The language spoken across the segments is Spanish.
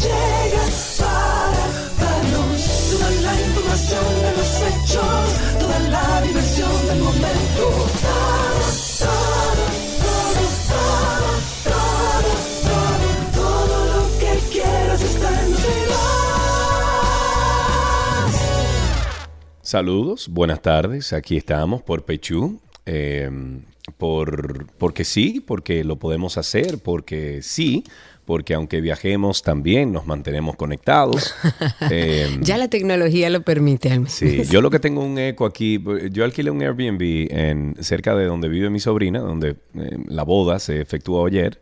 Llegan para darnos toda la información de los hechos, toda la diversión del momento. Todo, todo, todo, todo, todo, todo, lo que quieras está en 12 y 2. Saludos, buenas tardes. Aquí estamos por Pechú. eh, por, porque sí, porque lo podemos hacer, porque sí, porque aunque viajemos también nos mantenemos conectados. Eh, Ya la tecnología lo permite, al menos. Sí, yo lo que tengo un eco aquí, yo alquilé un Airbnb en, cerca de donde vive mi sobrina, donde eh, la boda se efectuó ayer,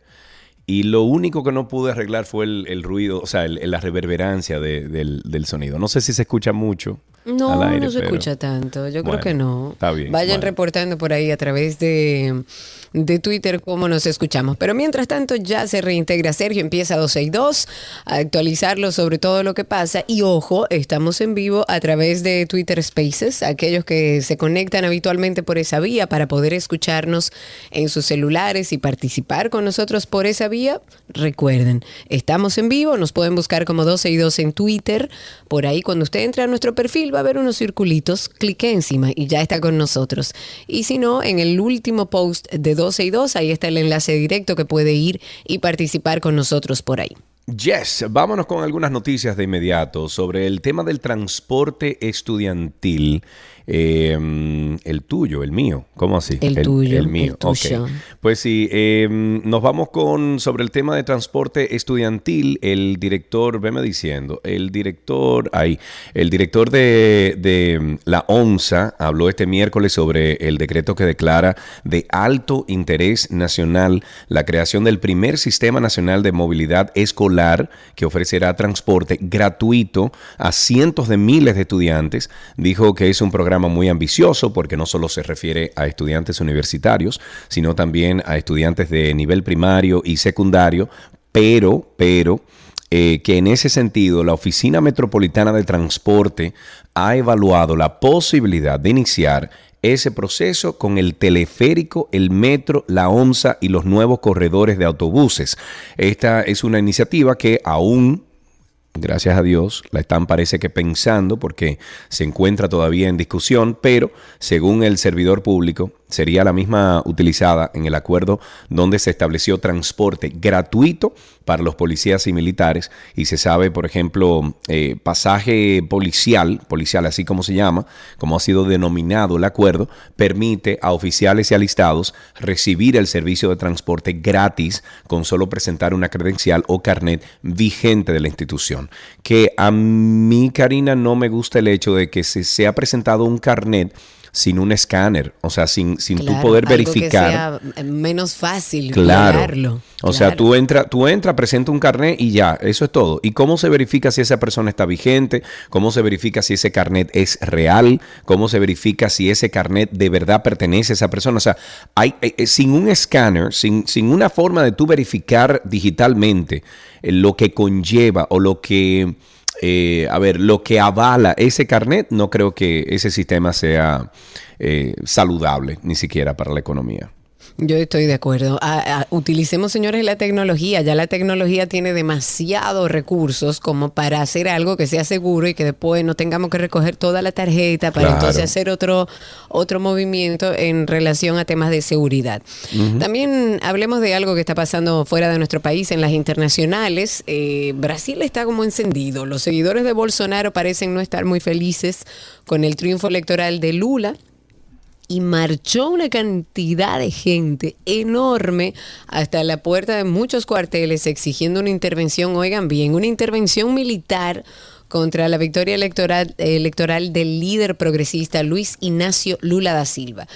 y lo único que no pude arreglar fue el, el ruido, o sea, el- la reverberancia de- del, del sonido. No sé si se escucha mucho. No, al aire, no se pero- escucha tanto. Yo Bueno, creo que no. está bien, Vayan bueno. reportando por ahí a través de, de Twitter cómo nos escuchamos. Pero mientras tanto ya se reintegra Sergio, empieza 12 y 2 a actualizarlo sobre todo lo que pasa. Y ojo, estamos en vivo a través de Twitter Spaces, aquellos que se conectan habitualmente por esa vía para poder escucharnos en sus celulares y participar con nosotros por esa vía. Recuerden, estamos en vivo, nos pueden buscar como 12 y 2 en Twitter. Por ahí cuando usted entre a nuestro perfil va a ver unos circulitos, clique encima y ya está con nosotros. Y si no, en el último post de 12 y 2, ahí está el enlace directo que puede ir y participar con nosotros por ahí. Yes, vámonos con algunas noticias de inmediato sobre el tema del transporte estudiantil. Eh, el tuyo, el mío, ¿cómo así? El tuyo, el mío. el tuyo. ok. Pues sí, eh, nos vamos con sobre el tema de transporte estudiantil. El director, veme diciendo, el director, ahí, el director de, de la ONSA habló este miércoles sobre el decreto que declara de alto interés nacional la creación del primer sistema nacional de movilidad escolar que ofrecerá transporte gratuito a cientos de miles de estudiantes. Dijo que es un programa muy ambicioso porque no solo se refiere a estudiantes universitarios, sino también a estudiantes de nivel primario y secundario, pero, pero, eh, que en ese sentido la Oficina Metropolitana de Transporte ha evaluado la posibilidad de iniciar ese proceso con el teleférico, el metro, la ONSA y los nuevos corredores de autobuses. Esta es una iniciativa que aún gracias a Dios, la están parece que pensando porque se encuentra todavía en discusión, pero según el servidor público, sería la misma utilizada en el acuerdo donde se estableció transporte gratuito para los policías y militares y se sabe, por ejemplo, eh, pasaje policial, policial así como se llama, como ha sido denominado el acuerdo, permite a oficiales y alistados recibir el servicio de transporte gratis con solo presentar una credencial o carnet vigente de la institución. Que a mí, Karina, no me gusta el hecho de que se, se ha presentado un carnet sin un escáner, o sea, sin, sin tú poder algo verificar. Que sea menos fácil Claro. O sea, tú entras, tú entra, presenta un carnet y ya, eso es todo. ¿Y cómo se verifica si esa persona está vigente? ¿Cómo se verifica si ese carnet es real? ¿Cómo se verifica si ese carnet de verdad pertenece a esa persona? O sea, hay, eh, eh, sin un escáner, sin, sin una forma de tú verificar digitalmente eh, lo que conlleva o lo que, eh, a ver, lo que avala ese carnet, no creo que ese sistema sea eh, saludable, ni siquiera para la economía. Yo estoy de acuerdo. A- a- utilicemos, señores, la tecnología. Ya la tecnología tiene demasiados recursos como para hacer algo que sea seguro y que después no tengamos que recoger toda la tarjeta para Claro. entonces hacer otro, otro movimiento en relación a temas de seguridad. También hablemos de algo que está pasando fuera de nuestro país, en las internacionales. Eh, Brasil está como encendido. Los seguidores de Bolsonaro parecen no estar muy felices con el triunfo electoral de Lula y marchó una cantidad de gente enorme hasta la puerta de muchos cuarteles exigiendo una intervención, oigan bien, una intervención militar contra la victoria electoral, electoral del líder progresista Luis Ignacio Lula da Silva.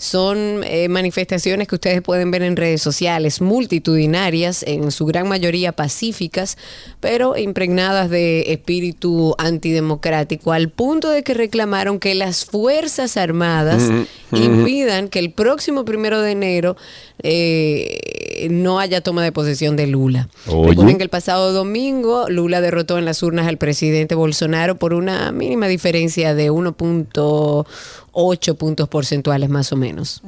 Son eh, manifestaciones que ustedes pueden ver en redes sociales, multitudinarias, en su gran mayoría pacíficas, pero impregnadas de espíritu antidemocrático, al punto de que reclamaron que las Fuerzas Armadas impidan que el próximo primero de enero eh, no haya toma de posesión de Lula. Recuerden que el pasado domingo Lula derrotó en las urnas al presidente Bolsonaro por una mínima diferencia de 1.8 puntos porcentuales más o menos.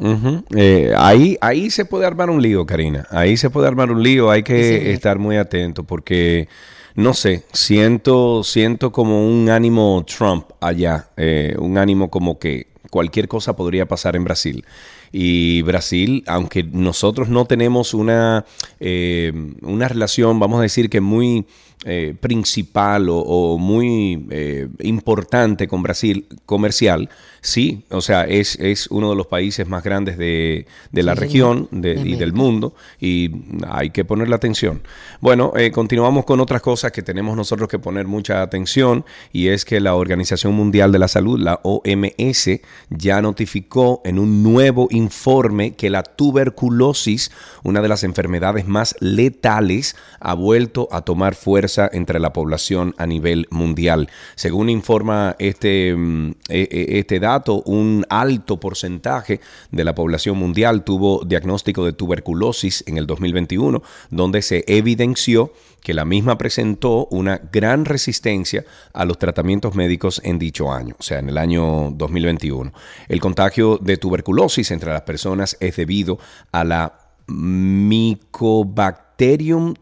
Eh, ahí, ahí se puede armar un lío, Karina. Ahí se puede armar un lío. Hay que estar muy atento porque no sé, siento, siento como un ánimo Trump allá, eh, un ánimo como que cualquier cosa podría pasar en Brasil. Y Brasil, aunque nosotros no tenemos una, eh, una relación, vamos a decir que muy eh, principal o, muy eh, importante con Brasil comercial, sí, o sea, es, es uno de los países más grandes de, la región y del mundo y hay que ponerle atención. Bueno, eh, continuamos con otras cosas que tenemos nosotros que poner mucha atención y es que la Organización Mundial de la Salud, la OMS, ya notificó en un nuevo informe que la tuberculosis, una de las enfermedades más letales, ha vuelto a tomar fuerza entre la población a nivel mundial. Según informa este, mm, e, e, este dato, un alto porcentaje de la población mundial tuvo diagnóstico de tuberculosis en el 2021, donde se evidenció que la misma presentó una gran resistencia a los tratamientos médicos en dicho año, o sea, en el año 2021. El contagio de tuberculosis entre las personas es debido a la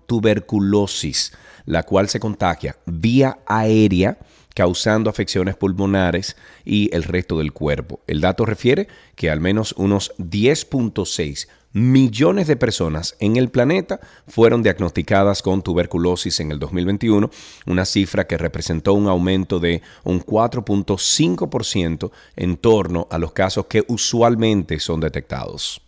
Tuberculosis, la cual se contagia vía aérea causando afecciones pulmonares y el resto del cuerpo. El dato refiere que al menos unos 10.6 millones de personas en el planeta fueron diagnosticadas con tuberculosis en el 2021, una cifra que representó un aumento de un 4.5% en torno a los casos que usualmente son detectados.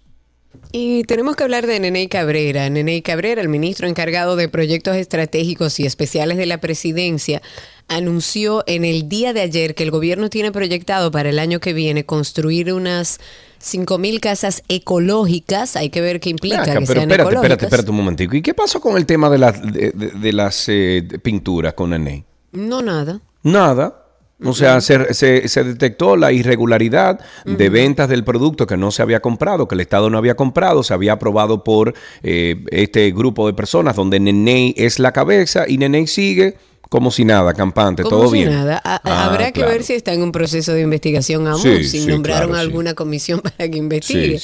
Y tenemos que hablar de Nene Cabrera. Nene Cabrera, el ministro encargado de proyectos estratégicos y especiales de la presidencia, anunció en el día de ayer que el gobierno tiene proyectado para el año que viene construir unas 5.000 casas ecológicas. Hay que ver qué implica que pero espérate, espérate, espérate un momentico. ¿Y qué pasó con el tema de, las de, las eh, pinturas con Nene? No, nada. Nada. O sea, se, se, detectó la irregularidad de ventas del producto que no se había comprado, que el Estado no había comprado, se había aprobado por eh, este grupo de personas donde Nene es la cabeza y Nene sigue como si nada, campante, todo si bien. Nada. Ah, habrá que ver si está en un proceso de investigación aún, si nombraron alguna comisión para que investigue.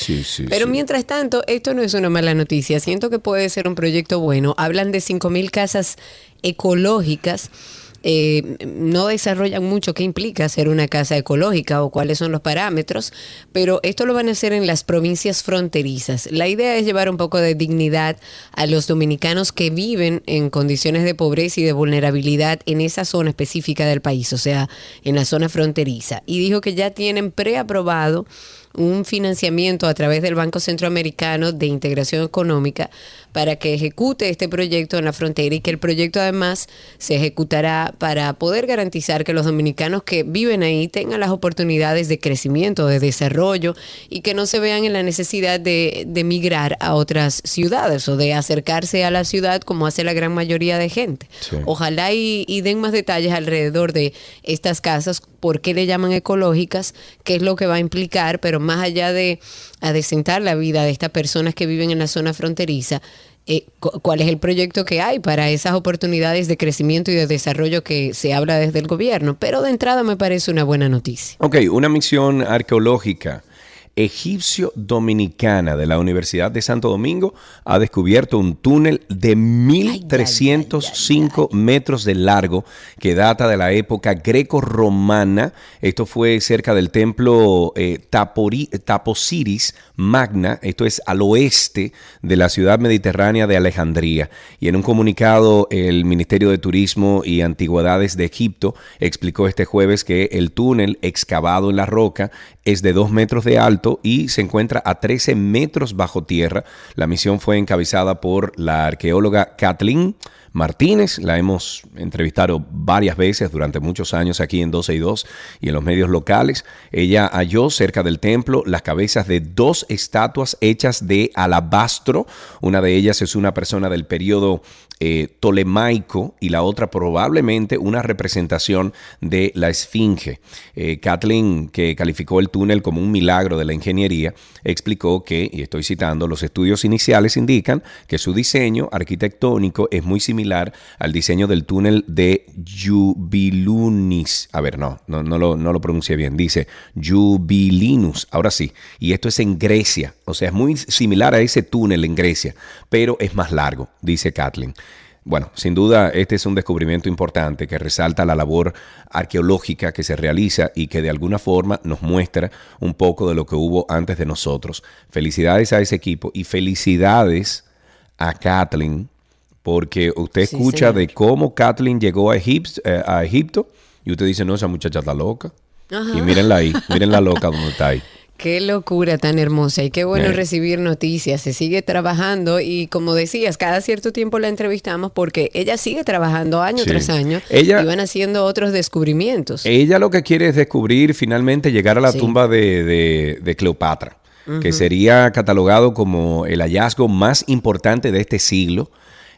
Pero mientras tanto, esto no es una mala noticia. Siento que puede ser un proyecto bueno. Hablan de 5.000 casas ecológicas eh, no desarrollan mucho qué implica ser una casa ecológica o cuáles son los parámetros, pero esto lo van a hacer en las provincias fronterizas. La idea es llevar un poco de dignidad a los dominicanos que viven en condiciones de pobreza y de vulnerabilidad en esa zona específica del país, o sea, en la zona fronteriza. Y dijo que ya tienen preaprobado un financiamiento a través del Banco Centroamericano de Integración Económica para que ejecute este proyecto en la frontera y que el proyecto además se ejecutará para poder garantizar que los dominicanos que viven ahí tengan las oportunidades de crecimiento, de desarrollo y que no se vean en la necesidad de, de migrar a otras ciudades o de acercarse a la ciudad como hace la gran mayoría de gente. Ojalá y, y den más detalles alrededor de estas casas, por qué le llaman ecológicas, qué es lo que va a implicar, pero más allá de adecentar la vida de estas personas que viven en la zona fronteriza, eh, cuál es el proyecto que hay para esas oportunidades de crecimiento y de desarrollo que se habla desde el gobierno. Pero de entrada me parece una buena noticia. Ok, una misión arqueológica egipcio-dominicana de la Universidad de Santo Domingo ha descubierto un túnel de 1.305 metros de largo que data de la época greco-romana. Esto fue cerca del templo eh, Taposiris Magna, esto es al oeste de la ciudad mediterránea de Alejandría. Y en un comunicado, el Ministerio de Turismo y Antigüedades de Egipto explicó este jueves que el túnel excavado en la roca es de 2 metros de alto y se encuentra a 13 metros bajo tierra. La misión fue encabezada por la arqueóloga Kathleen Martínez. La hemos entrevistado varias veces durante muchos años aquí en 12 y 2 y en los medios locales. Ella halló cerca del templo las cabezas de dos estatuas hechas de alabastro. Una de ellas es una persona del periodo eh, tolemaico y la otra probablemente una representación de la esfinge. Eh, Kathleen, que calificó el túnel como un milagro de la ingeniería, explicó que, y estoy citando, los estudios iniciales indican que su diseño arquitectónico es muy similar al diseño del túnel de Jubilunis. A ver, no, no, lo, no lo pronuncié bien. Dice Jubilinus. Ahora sí. Y esto es en Grecia. O sea, es muy similar a ese túnel en Grecia, pero es más largo, dice Kathleen. Bueno, sin duda este es un descubrimiento importante que resalta la labor arqueológica que se realiza y que de alguna forma nos muestra un poco de lo que hubo antes de nosotros. Felicidades a ese equipo y felicidades a Kathleen porque usted escucha de cómo Kathleen llegó a, Egipto, eh, a Egipto y usted dice, no, esa muchacha está loca. Y mírenla ahí, mírenla loca donde está ahí. Qué locura tan hermosa y qué bueno recibir noticias. Se sigue trabajando y como decías, cada cierto tiempo la entrevistamos porque ella sigue trabajando año tras año ella, y van haciendo otros descubrimientos. Ella lo que quiere es descubrir finalmente llegar a la tumba de, Cleopatra, que sería catalogado como el hallazgo más importante de este siglo.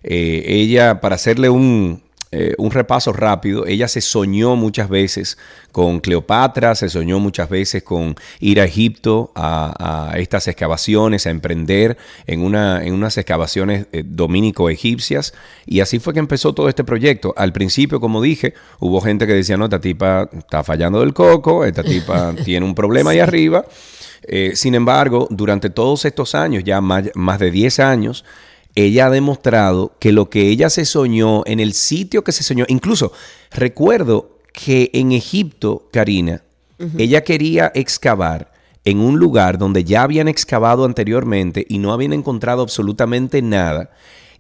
Eh, ella, para hacerle un, eh, un repaso rápido, ella se soñó muchas veces con Cleopatra, se soñó muchas veces con ir a Egipto a, estas excavaciones, a emprender en, una, en unas excavaciones eh, dominico-egipcias, y así fue que empezó todo este proyecto. Al principio, como dije, hubo gente que decía, no, esta tipa está fallando del coco, esta tipa tiene un problema ahí arriba. Eh, sin embargo, durante todos estos años, ya más, más de 10 años, ella ha demostrado que lo que ella se soñó en el sitio que se soñó, incluso recuerdo que en Egipto, Karina, ella quería excavar en un lugar donde ya habían excavado anteriormente y no habían encontrado absolutamente nada.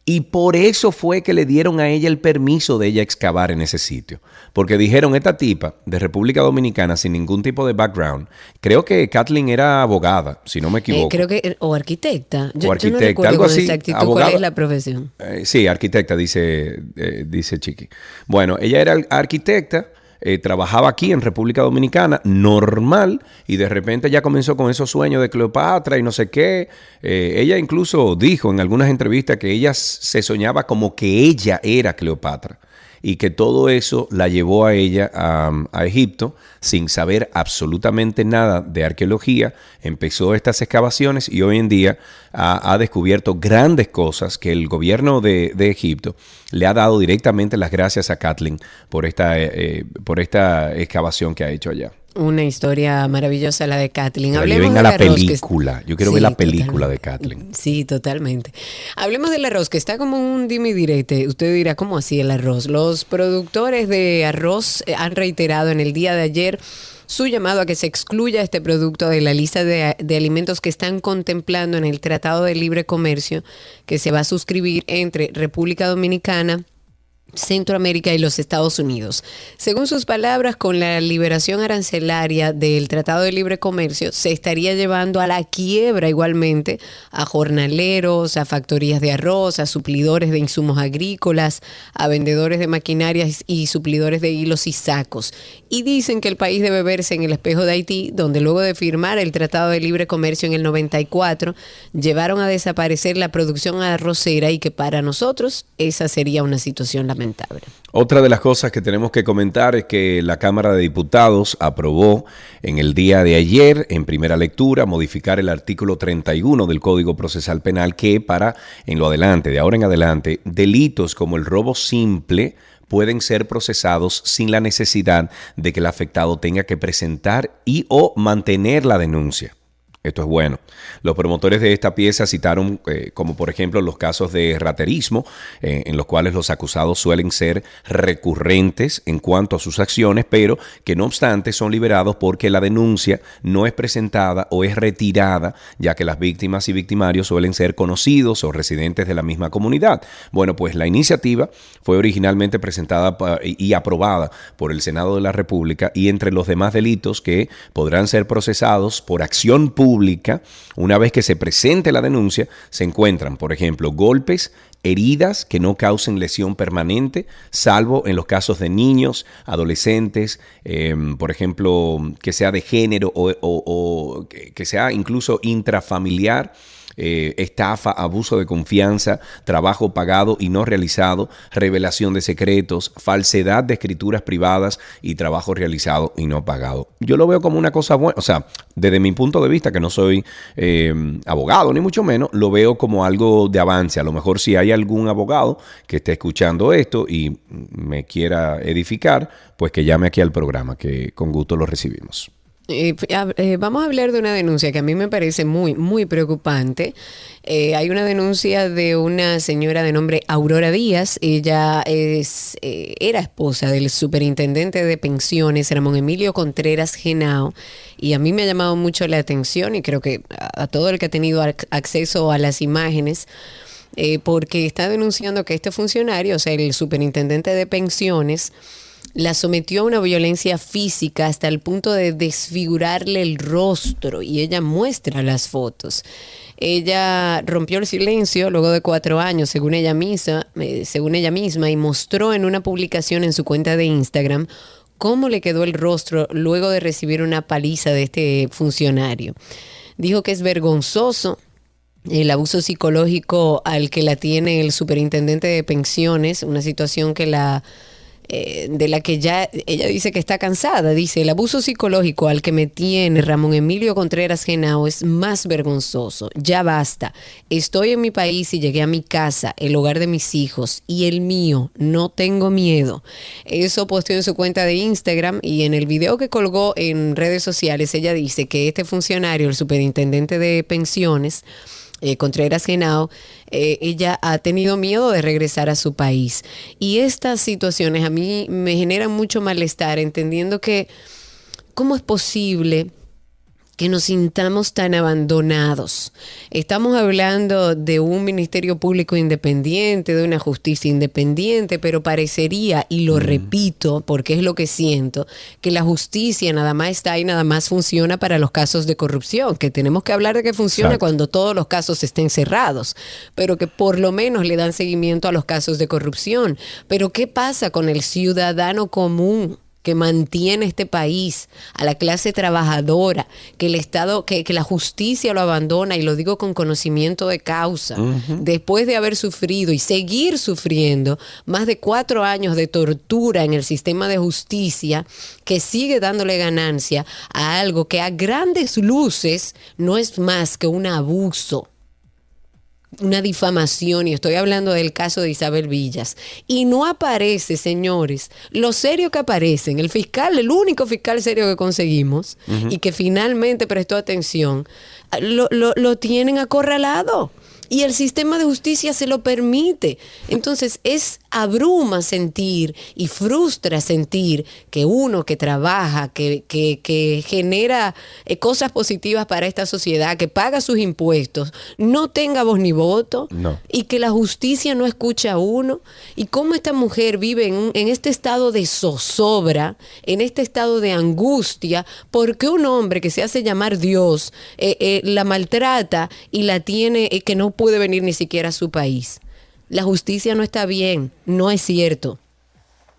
Y por eso fue que le dieron a ella el permiso de ella excavar en ese sitio. Porque dijeron, esta tipa de República Dominicana sin ningún tipo de background, creo que Kathleen era abogada, si no me eh, equivoco. creo que, o arquitecta. Yo, o arquitecta, algo así. cuál es la profesión. Eh, sí, arquitecta, dice, eh, dice Chiqui. Bueno, ella era arquitecta eh, trabajaba aquí en República Dominicana, normal, y de repente ya comenzó con esos sueños de Cleopatra y no sé qué. Eh, ella incluso dijo en algunas entrevistas que ella se soñaba como que ella era Cleopatra y que todo eso la llevó a ella a, Egipto sin saber absolutamente nada de arqueología. Empezó estas excavaciones y hoy en día ha, descubierto grandes cosas que el gobierno de, Egipto le ha dado directamente las gracias a Kathleen por esta, eh, eh, por esta excavación que ha hecho allá. Una historia maravillosa la de Kathleen. Hablemos de la película. Yo quiero ver la película de Kathleen. Sí, totalmente. Hablemos del arroz, que está como un dime direte. Usted dirá, ¿cómo así el arroz? Los productores de arroz eh, han reiterado en el día de ayer su llamado a que se excluya este producto de la lista de, de, alimentos que están contemplando en el Tratado de Libre Comercio que se va a suscribir entre República Dominicana, Centroamérica y los Estados Unidos. Según sus palabras, con la liberación arancelaria del Tratado de Libre Comercio, se estaría llevando a la quiebra igualmente a jornaleros, a factorías de arroz, a suplidores de insumos agrícolas, a vendedores de maquinarias y suplidores de hilos y sacos. Y dicen que el país debe verse en el espejo de Haití, donde luego de firmar el Tratado de Libre Comercio en el 94, llevaron a desaparecer la producción arrocera y que para nosotros esa sería una situación lamentable. Otra de las cosas que tenemos que comentar es que la Cámara de Diputados aprobó en el día de ayer, en primera lectura, modificar el artículo 31 del Código Procesal Penal que para, en lo adelante, de ahora en adelante, delitos como el robo simple, pueden ser procesados sin la necesidad de que el afectado tenga que presentar y o mantener la denuncia. Esto es bueno. Los promotores de esta pieza citaron eh, como por ejemplo los casos de raterismo, eh, en los cuales los acusados suelen ser recurrentes en cuanto a sus acciones, pero que no obstante son liberados porque la denuncia no es presentada o es retirada, ya que las víctimas y victimarios suelen ser conocidos o residentes de la misma comunidad. Bueno, pues la iniciativa fue originalmente presentada y aprobada por el Senado de la República y entre los demás delitos que podrán ser procesados por acción pública, una vez que se presente la denuncia, se encuentran, por ejemplo, golpes, heridas que no causen lesión permanente, salvo en los casos de niños, adolescentes, em, por ejemplo, que sea de género o, que sea incluso intrafamiliar eh, estafa, abuso de confianza, trabajo pagado y no realizado, revelación de secretos, falsedad de escrituras privadas y trabajo realizado y no pagado. Yo lo veo como una cosa buena, o sea, desde mi punto de vista, que no soy eh, abogado ni mucho menos, lo veo como algo de avance. A lo mejor si hay algún abogado que esté escuchando esto y me quiera edificar, pues que llame aquí al programa, que con gusto lo recibimos. Eh, eh, vamos a hablar de una denuncia que a mí me parece muy, muy preocupante. Eh, hay una denuncia de una señora de nombre Aurora Díaz. Ella es, era esposa del superintendente de pensiones, Ramón Emilio Contreras Genao. Y a mí me ha llamado mucho la atención y creo que a, todo el que ha tenido acceso a las imágenes, porque está denunciando que este funcionario, o sea, el superintendente de pensiones, la sometió a una violencia física hasta el punto de desfigurarle el rostro y ella muestra las fotos. Ella rompió el silencio luego de cuatro años, según ella misma, eh, según ella misma, y mostró en una publicación en su cuenta de Instagram cómo le quedó el rostro luego de recibir una paliza de este funcionario. Dijo que es vergonzoso el abuso psicológico al que la tiene el superintendente de pensiones, una situación que la eh, de la que ya ella dice que está cansada. Dice, el abuso psicológico al que me tiene Ramón Emilio Contreras Genao es más vergonzoso. Ya basta. Estoy en mi país y llegué a mi casa, el hogar de mis hijos y el mío. No tengo miedo. Eso posteó en su cuenta de Instagram y en el video que colgó en redes sociales ella dice que este funcionario, el superintendente de pensiones, eh, Contreras eh, ella ha tenido miedo de regresar a su país. Y estas situaciones a mí me generan mucho malestar, entendiendo que, ¿cómo es posible? Que nos sintamos tan abandonados. Estamos hablando de un ministerio público independiente, de una justicia independiente, pero parecería, y lo repito porque es lo que siento, que la justicia nada más está ahí, nada más funciona para los casos de corrupción, que tenemos que hablar de que funciona cuando todos los casos estén cerrados, pero que por lo menos le dan seguimiento a los casos de corrupción. Pero ¿qué pasa con el ciudadano común? Que mantiene este país, a la clase trabajadora, que el Estado, que, la justicia lo abandona, y lo digo con conocimiento de causa, después de haber sufrido y seguir sufriendo más de cuatro años de tortura en el sistema de justicia, que sigue dándole ganancia a algo que a grandes luces no es más que un abuso una difamación, y estoy hablando del caso de Isabel Villas, y no aparece, señores, lo serio que aparece, el fiscal, el único fiscal serio que conseguimos, y que finalmente prestó atención, lo, lo, lo tienen acorralado. Y el sistema de justicia se lo permite. Entonces es abruma sentir y frustra sentir que uno que trabaja, que, que, genera eh, cosas positivas para esta sociedad, que paga sus impuestos, no tenga voz ni voto y que la justicia no escucha a uno. Y cómo esta mujer vive en, en este estado de zozobra, en este estado de angustia, porque un hombre que se hace llamar Dios eh, eh, la maltrata y la tiene que no puede venir ni siquiera a su país. La justicia no está bien, no es cierto.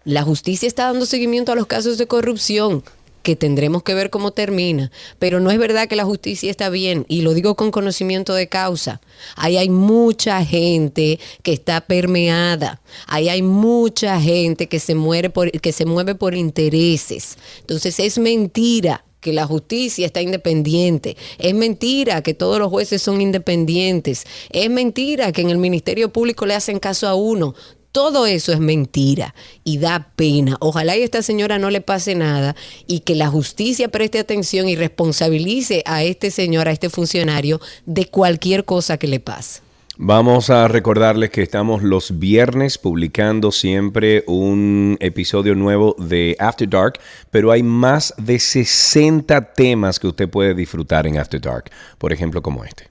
La justicia está dando seguimiento a los casos de corrupción, que tendremos que ver cómo termina, pero no es verdad que la justicia está bien, y lo digo con conocimiento de causa. Ahí hay mucha gente que está permeada, ahí hay mucha gente que se, muere por, que se mueve por intereses. Entonces es mentira que la justicia está independiente. Es mentira que todos los jueces son independientes. Es mentira que en el Ministerio Público le hacen caso a uno. Todo eso es mentira y da pena. Ojalá y a esta señora no le pase nada y que la justicia preste atención y responsabilice a este señor, a este funcionario, de cualquier cosa que le pase. Vamos a recordarles que estamos los viernes publicando siempre un episodio nuevo de After Dark, pero hay más de 60 temas que usted puede disfrutar en After Dark, por ejemplo como este.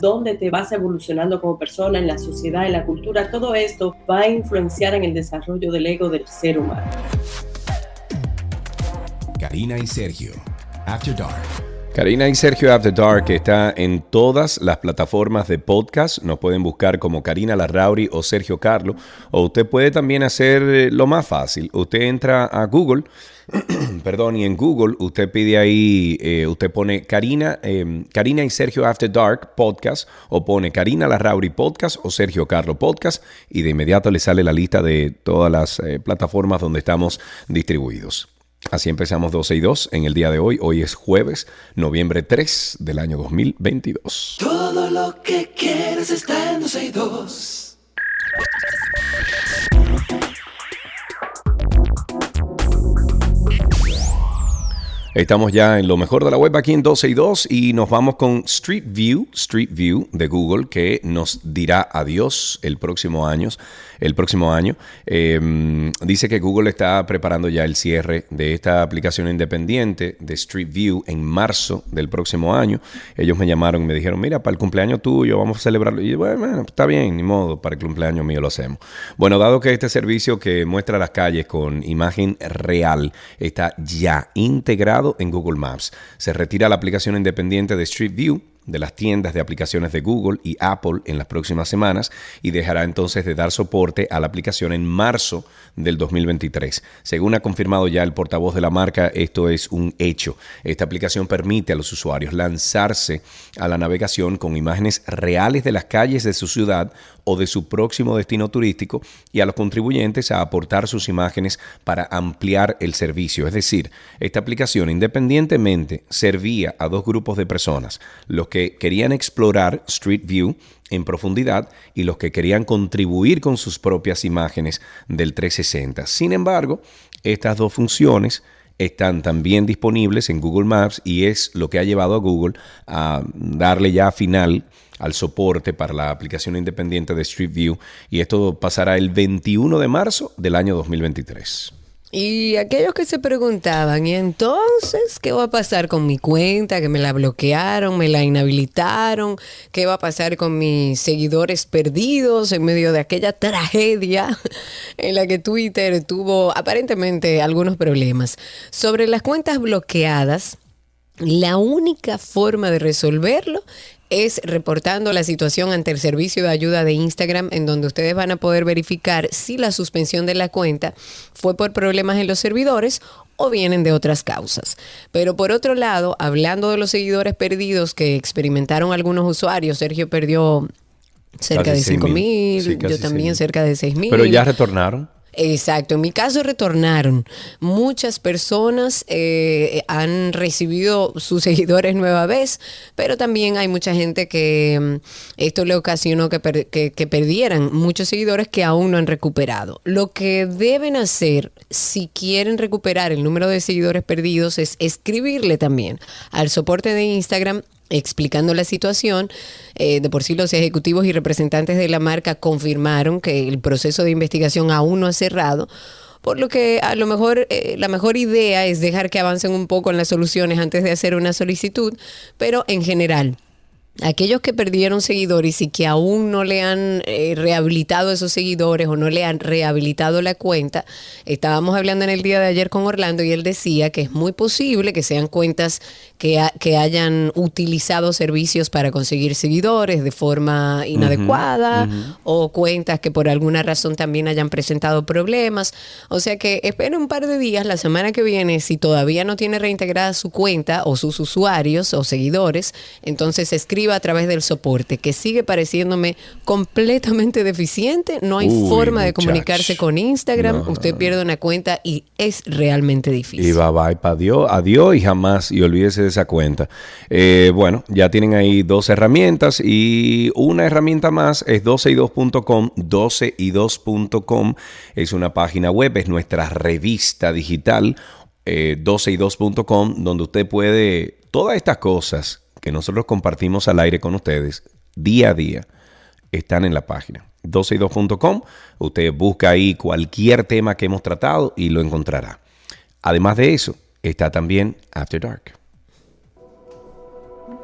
donde te vas evolucionando como persona, en la sociedad, en la cultura, todo esto va a influenciar en el desarrollo del ego del ser humano. Karina y Sergio, After Dark. Karina y Sergio After Dark está en todas las plataformas de podcast. Nos pueden buscar como Karina Larrauri o Sergio Carlo. O usted puede también hacer eh, lo más fácil. Usted entra a Google perdón, y en Google usted pide ahí, eh, usted pone Karina, em, Karina y Sergio After Dark Podcast o pone Karina Larrauri Podcast o Sergio Carlo Podcast y de inmediato le sale la lista de todas las eh, plataformas donde estamos distribuidos. Así empezamos 12 y 2 en el día de hoy. Hoy es jueves, noviembre 3 del año 2022. Todo lo que quieres está en 12 y 2. Estamos ya en lo mejor de la web aquí en 12 y 2 y nos vamos con Street View, Street View de Google, que nos dirá adiós el próximo año. El próximo año. Em, dice que Google está preparando ya el cierre de esta aplicación independiente de Street View en marzo del próximo año. Ellos me llamaron y me dijeron, mira, para el cumpleaños tuyo vamos a celebrarlo. Y yo, bueno, está bien, ni modo, para el cumpleaños mío lo hacemos. Bueno, dado que este servicio que muestra las calles con imagen real está ya integrado en Google Maps. Se retira la aplicación independiente de Street View de las tiendas de aplicaciones de Google y Apple en las próximas semanas y dejará entonces de dar soporte a la aplicación en marzo del 2023. Según ha confirmado ya el portavoz de la marca, esto es un hecho. Esta aplicación permite a los usuarios lanzarse a la navegación con imágenes reales de las calles de su ciudad o de su próximo destino turístico y a los contribuyentes a aportar sus imágenes para ampliar el servicio. Es decir, esta aplicación independientemente servía a dos grupos de personas, los que querían explorar Street View en profundidad y los que querían contribuir con sus propias imágenes del 360. Sin embargo, estas dos funciones están también disponibles en Google Maps y es lo que ha llevado a Google a darle ya final al soporte para la aplicación independiente de Street View y esto pasará el 21 de marzo del año 2023. Y aquellos que se preguntaban, ¿y entonces qué va a pasar con mi cuenta? Que me la bloquearon, me la inhabilitaron. ¿Qué va a pasar con mis seguidores perdidos en medio de aquella tragedia en la que Twitter tuvo aparentemente algunos problemas? Sobre las cuentas bloqueadas, la única forma de resolverlo es reportando la situación ante el servicio de ayuda de Instagram, en donde ustedes van a poder verificar si la suspensión de la cuenta fue por problemas en los servidores o vienen de otras causas. Pero por otro lado, hablando de los seguidores perdidos que experimentaron algunos usuarios, Sergio perdió cerca de 5 mil, yo también cerca de 6 mil. Pero ya retornaron. Exacto, en mi caso retornaron. Muchas personas eh, han recibido sus seguidores nueva vez, pero también hay mucha gente que mm, esto le ocasionó que, que, perdieran muchos seguidores que aún no han recuperado. Lo que deben hacer si quieren recuperar el número de seguidores perdidos es escribirle también al soporte de Instagram explicando la situación. Eh, de por sí los ejecutivos y representantes de la marca confirmaron que el proceso de investigación aún no ha cerrado. Por lo que a lo mejor eh, la mejor idea es dejar que avancen un poco en las soluciones antes de hacer una solicitud, pero en general aquellos que perdieron seguidores y que aún no le han eh, rehabilitado esos seguidores o no le han rehabilitado la cuenta, estábamos hablando en el día de ayer con Orlando y él decía que es muy posible que sean cuentas que, que hayan utilizado servicios para conseguir seguidores de forma inadecuada o cuentas que por alguna razón también hayan presentado problemas. O sea que espera un par de días, la semana que viene, si todavía no tiene reintegrada su cuenta o sus usuarios o seguidores, entonces escribe a través del soporte, que sigue pareciéndome completamente deficiente. No hay forma de comunicarse con Instagram. Usted pierde una cuenta y es realmente difícil. Y va, va, para Dios, adiós y jamás, y olvídese de esa cuenta. Eh, bueno, ya tienen ahí dos herramientas y una herramienta más es 12y2.com. 12y2.com es una página web, es nuestra revista digital. 12y2.com, eh, donde usted puede todas estas cosas que nosotros compartimos al aire con ustedes día a día están en la página 12y2.com. Usted busca ahí cualquier tema que hemos tratado y lo encontrará. Además de eso, está también After Dark.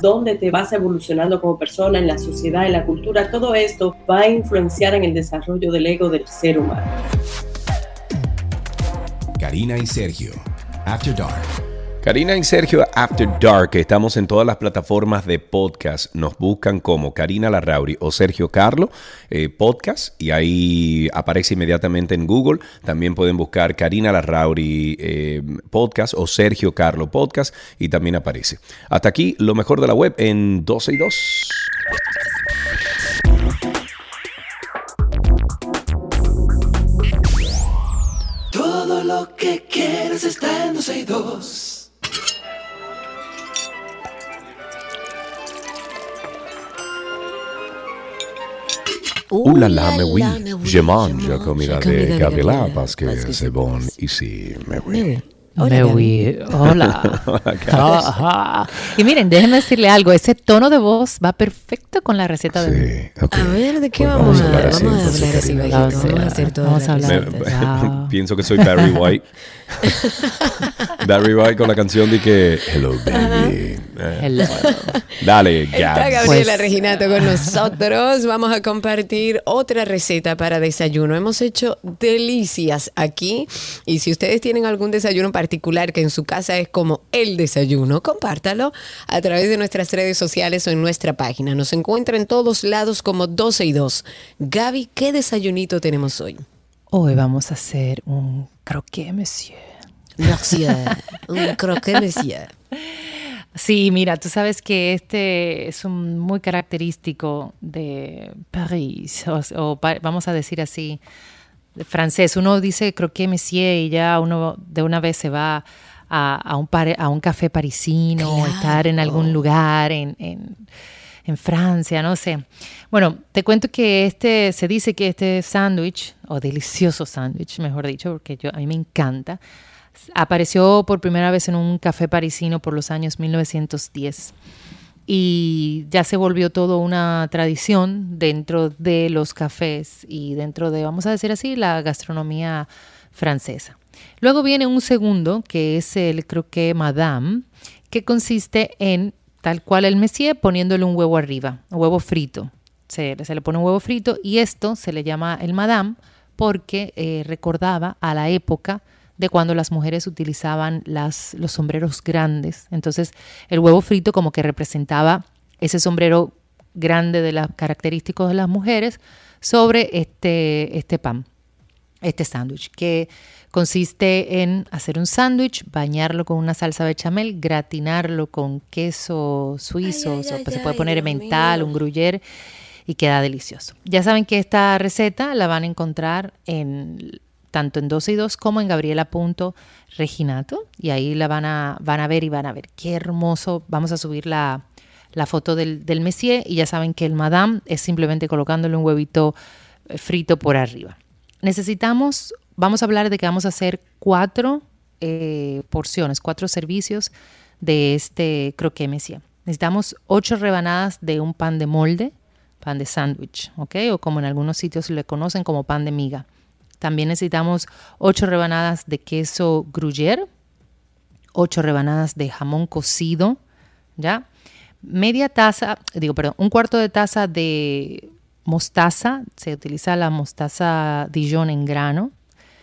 dónde te vas evolucionando como persona en la sociedad, en la cultura, todo esto va a influenciar en el desarrollo del ego del ser humano. Karina y Sergio, After Dark. Karina y Sergio After Dark, estamos en todas las plataformas de podcast. Nos buscan como Karina Larrauri o Sergio Carlo eh, Podcast y ahí aparece inmediatamente en Google. También pueden buscar Karina Larrauri eh, Podcast o Sergio Carlo Podcast y también aparece. Hasta aquí lo mejor de la web en 12 y 2. Todo lo que quieres está en 12 y 2. Ouh là là, mais oui, je mange comida de Gabriela parce que c'est bon ici, mais oui. Hola, oui. Hola. Hola. Y miren, déjenme decirle algo. Ese tono de voz va perfecto con la receta de sí, okay. A ver, ¿de qué pues vamos, vamos, a hablar? Vamos a hablar así, bajito. Vamos a hacer todo. Vamos a hablar. Pienso que soy Barry White. Barry White con la canción de que Hello Baby. Hello. Dale, Gabs. Está Gabriela pues, Reginato con nosotros. Vamos a compartir otra receta para desayuno. Hemos hecho delicias aquí. Y si ustedes tienen algún desayuno particular que en su casa es como el desayuno, compártalo a través de nuestras redes sociales o en nuestra página. Nos encuentra en todos lados como 12 y 2. Gaby, ¿qué desayunito tenemos hoy? Hoy vamos a hacer un croquet, monsieur. Monsieur. un croquet, monsieur. Sí, mira, tú sabes que este es un muy característico de París, o, vamos a decir así, de francés. Uno dice croquet monsieur y ya uno de una vez se va a, un, a un café parisino, estar en algún lugar, en, en, en, Francia, no sé. Bueno, te cuento que este, se dice que este sándwich, o delicioso sándwich, mejor dicho, porque yo, a mí me encanta, Apareció por primera vez en un café parisino por los años 1910 y ya se volvió todo una tradición dentro de los cafés y dentro de, vamos a decir así, la gastronomía francesa. Luego viene un segundo, que es el croquet madame, que consiste en tal cual el messier poniéndole un huevo arriba, un huevo frito. Se, le pone un huevo frito y esto se le llama el madame porque eh, recordaba a la época de cuando las mujeres utilizaban las, los sombreros grandes. Entonces, el huevo frito como que representaba ese sombrero grande de las características de las mujeres sobre este, este pan, este sándwich, que consiste en hacer un sándwich, bañarlo con una salsa bechamel, gratinarlo con queso suizo, se puede poner mental, un gruyere y queda delicioso. Ya saben que esta receta la van a encontrar en tanto en 12 y 2 como en gabriela.reginato y ahí la van a, van a ver y van a ver qué hermoso. Vamos a subir la, foto del, del Messier y ya saben que el Madame es simplemente colocándole un huevito eh, frito por arriba. Necesitamos, vamos a hablar de que vamos a hacer cuatro eh, porciones, cuatro servicios de este croquet Messier. Necesitamos ocho rebanadas de un pan de molde, pan de sándwich, ¿ok? O como en algunos sitios le conocen como pan de miga. También necesitamos 8 rebanadas de queso gruyère, 8 rebanadas de jamón cocido, ¿ya? media taza, digo, perdón, un cuarto de taza de mostaza, se utiliza la mostaza Dijon en grano.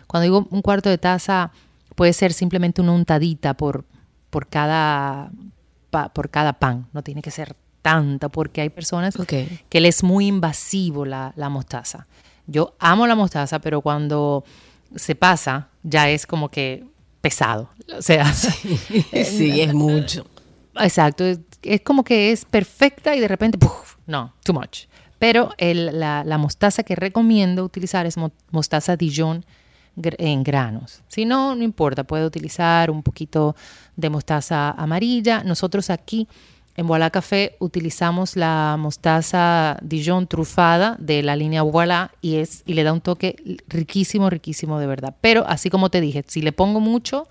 Cuando digo un cuarto de taza, puede ser simplemente una untadita por, por, cada, por cada pan, no tiene que ser tanta, porque hay personas que les es muy invasivo la, la mostaza. Yo amo la mostaza, pero cuando se pasa, ya es como que pesado. O sea, sí, es mucho. Exacto, es, como que es perfecta y de repente, no, too much. Pero la, mostaza que recomiendo utilizar es mostaza Dijon en granos. Si no, no importa, puede utilizar un poquito de mostaza amarilla. Nosotros aquí en Voilà Café utilizamos la mostaza Dijon trufada de la línea Voilà y, es, y le da un toque riquísimo, riquísimo de verdad. Pero así como te dije, si le pongo mucho,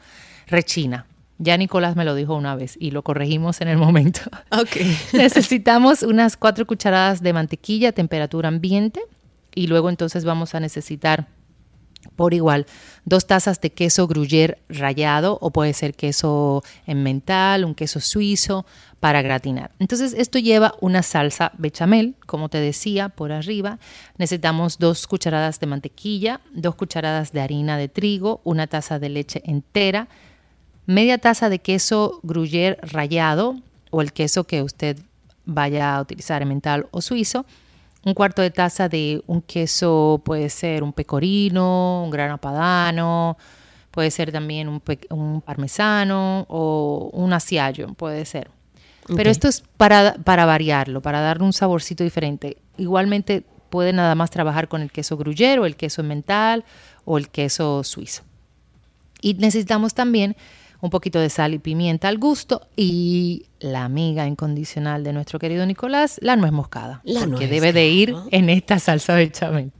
rechina. Ya Nicolás me lo dijo una vez y lo corregimos en el momento. Necesitamos unas cuatro cucharadas de mantequilla a temperatura ambiente y luego entonces vamos a necesitar por igual dos tazas de queso gruyère rallado o puede ser queso en mental, un queso suizo, para gratinar. Entonces esto lleva una salsa bechamel, como te decía, por arriba. Necesitamos dos cucharadas de mantequilla, dos cucharadas de harina de trigo, una taza de leche entera, media taza de queso gruyère rallado o el queso que usted vaya a utilizar, mental o suizo, un cuarto de taza de un queso, puede ser un pecorino, un grano padano, puede ser también un, un parmesano o un asiago, puede ser. Pero esto es para, para variarlo, para darle un saborcito diferente. Igualmente puede nada más trabajar con el queso gruyere o el queso mental o el queso suizo. Y necesitamos también un poquito de sal y pimienta al gusto y la amiga incondicional de nuestro querido Nicolás, la nuez moscada, la que debe de ir en esta salsa bechamel.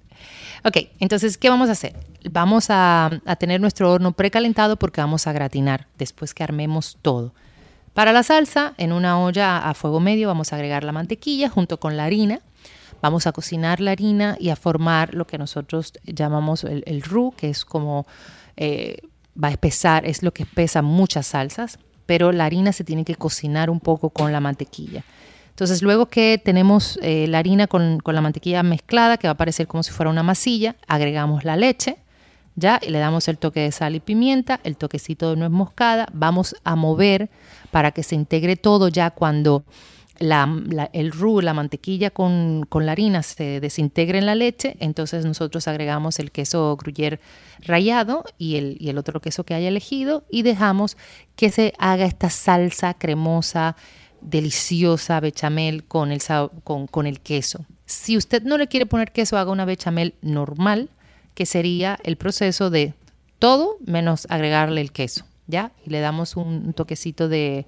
Ok, entonces, ¿qué vamos a hacer? Vamos a, a tener nuestro horno precalentado porque vamos a gratinar después que armemos todo. Para la salsa, en una olla a fuego medio vamos a agregar la mantequilla junto con la harina. Vamos a cocinar la harina y a formar lo que nosotros llamamos el, el roux, que es como eh, va a espesar, es lo que espesa muchas salsas, pero la harina se tiene que cocinar un poco con la mantequilla. Entonces, luego que tenemos eh, la harina con, con, la mantequilla mezclada, que va a parecer como si fuera una masilla, agregamos la leche, ya, y le damos el toque de sal y pimienta, el toquecito de nuez moscada, vamos a mover para que se integre todo ya cuando el roux, la mantequilla con, la harina se desintegre en la leche, entonces nosotros agregamos el queso gruyère rallado y el, y el otro queso que haya elegido y dejamos que se haga esta salsa cremosa, deliciosa bechamel con el, con, con el queso. Si usted no le quiere poner queso, haga una bechamel normal, que sería el proceso de todo menos agregarle el queso. ¿ya? Y le damos un toquecito de,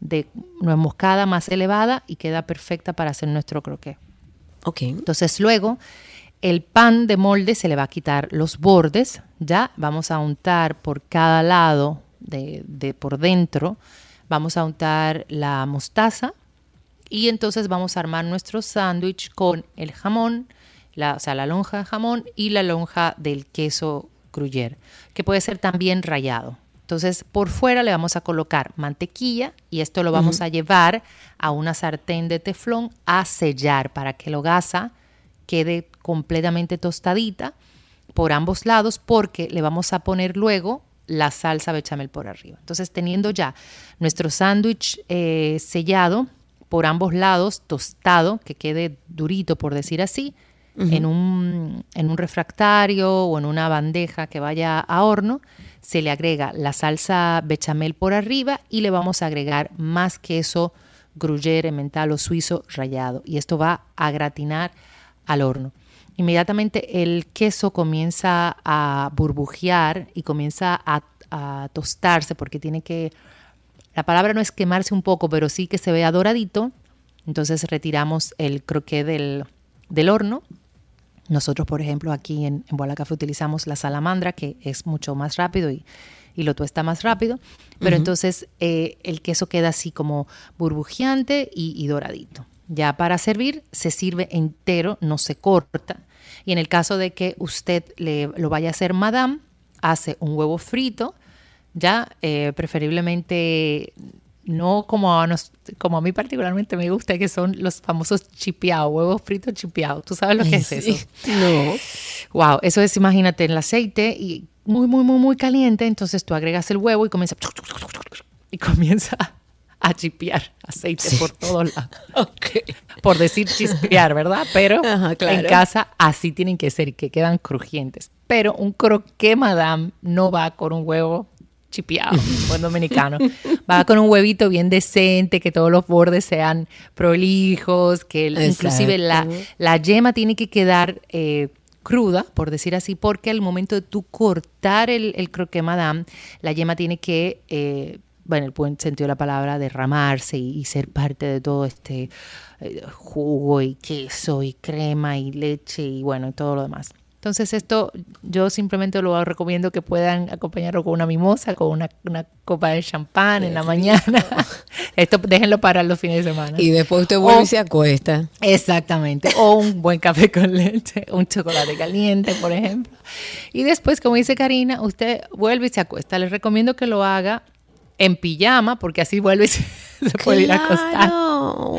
de nuez moscada más elevada y queda perfecta para hacer nuestro croquet. Ok. Entonces luego el pan de molde se le va a quitar los bordes, ya vamos a untar por cada lado de, de por dentro, vamos a untar la mostaza y entonces vamos a armar nuestro sándwich con el jamón, la, o sea, la lonja de jamón y la lonja del queso gruyère, que puede ser también rallado. Entonces, por fuera le vamos a colocar mantequilla y esto lo vamos a llevar a una sartén de teflón a sellar para que la gasa quede completamente tostadita por ambos lados porque le vamos a poner luego la salsa bechamel por arriba. Entonces, teniendo ya nuestro sándwich eh, sellado por ambos lados, tostado, que quede durito por decir así, en, un, en un refractario o en una bandeja que vaya a horno, se le agrega la salsa bechamel por arriba y le vamos a agregar más queso gruyere, mental o suizo rallado. Y esto va a gratinar al horno. Inmediatamente el queso comienza a burbujear y comienza a, tostarse porque tiene que, la palabra no es quemarse un poco, pero sí que se vea doradito. Entonces retiramos el croquet del, del horno nosotros, por ejemplo, aquí en, en Café utilizamos la salamandra, que es mucho más rápido y, y lo tuesta más rápido, pero entonces eh, el queso queda así como burbujeante y, doradito. Ya para servir se sirve entero, no se corta. Y en el caso de que usted le, lo vaya a hacer madame, hace un huevo frito, ya eh, preferiblemente no como a, nos, como a mí particularmente me gusta, que son los famosos chipeados, huevos fritos chipeados. ¿Tú sabes lo que es eso? No. Wow, eso es, imagínate, en el aceite y muy, muy, muy, muy caliente, entonces tú agregas el huevo y comienza y comienza a chipear aceite por todos lados. Por decir chispear, ¿verdad? Pero en casa así tienen que ser, que quedan crujientes. Pero un croqué madame no va con un huevo chipeado, buen dominicano. Va con un huevito bien decente, que todos los bordes sean prolijos, que inclusive la, la, yema tiene que quedar eh, cruda, por decir así, porque al momento de tú cortar el, el croquet madame, la yema tiene que, eh, bueno, el buen sentido de la palabra, derramarse y, ser parte de todo este eh, jugo y queso y crema y leche y bueno, y todo lo demás. Entonces esto yo simplemente lo recomiendo que puedan acompañarlo con una mimosa, con una, copa de champán en la mañana. esto déjenlo para los fines de semana. Y después usted vuelve y se acuesta. Exactamente. O un buen café con leche, un chocolate caliente, por ejemplo. Y después, como dice Karina, usted vuelve y se acuesta. Les recomiendo que lo haga en pijama, porque así vuelve y se, puede ir a acostar.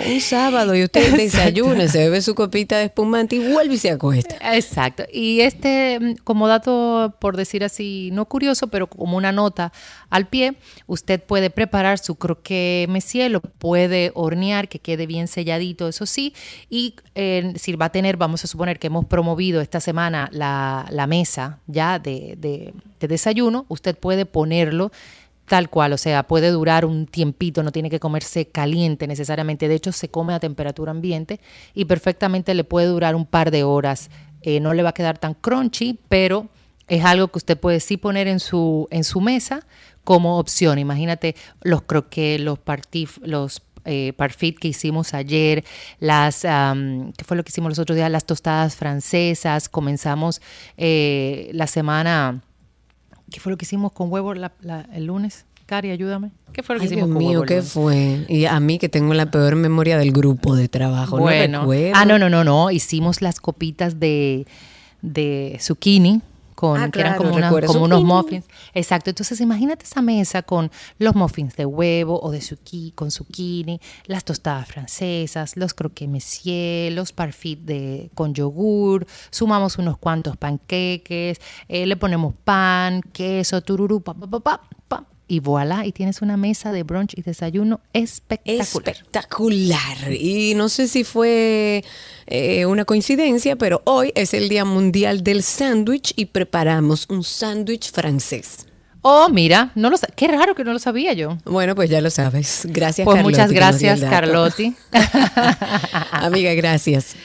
Un sábado y usted desayuna, se bebe su copita de espumante y vuelve y se acuesta. Exacto. Y este, mm, como dato, por decir así, no curioso, pero como una nota al pie, usted puede preparar su croquet messier, lo puede hornear, que quede bien selladito, eso sí. Y eh, si va a tener, vamos a suponer que hemos promovido esta semana la, mesa ya de, de desayuno, usted puede ponerlo Tal cual, o sea, puede durar un tiempito, no tiene que comerse caliente necesariamente. De hecho, se come a temperatura ambiente y perfectamente le puede durar un par de horas. Eh, no le va a quedar tan crunchy, pero es algo que usted puede sí poner en su, en su mesa como opción. Imagínate los croquets, los partif, los eh, parfit que hicimos ayer, las, ¿qué fue lo que hicimos los otros días? Las tostadas francesas. Comenzamos eh, la semana ¿Qué fue lo que hicimos con huevo el lunes? Cari, ayúdame. ¿Qué fue lo que hicimos Dios con mío, ¿qué fue? Y a mí que tengo la peor memoria del grupo de trabajo. Bueno. No ah, no, no, no, no. Hicimos las copitas de, de zucchini con, ah, que eran como, unos muffins. Exacto. Entonces, imagínate esa mesa con los muffins de huevo o de zucchini, con zucchini, las tostadas francesas, los croquet monsieur, los parfit de, con yogur, sumamos unos cuantos panqueques, eh, le ponemos pan, queso, tururú, pa, pa, pa, pa y voilà, y tienes una mesa de brunch y desayuno espectacular. Espectacular. Y no sé si fue eh, una coincidencia, pero hoy es el Día Mundial del Sándwich y preparamos un sándwich francés. Oh, mira, no lo qué raro que no lo sabía yo. Bueno, pues ya lo sabes. Gracias, Pues muchas gracias, Carlotti. Amiga, gracias.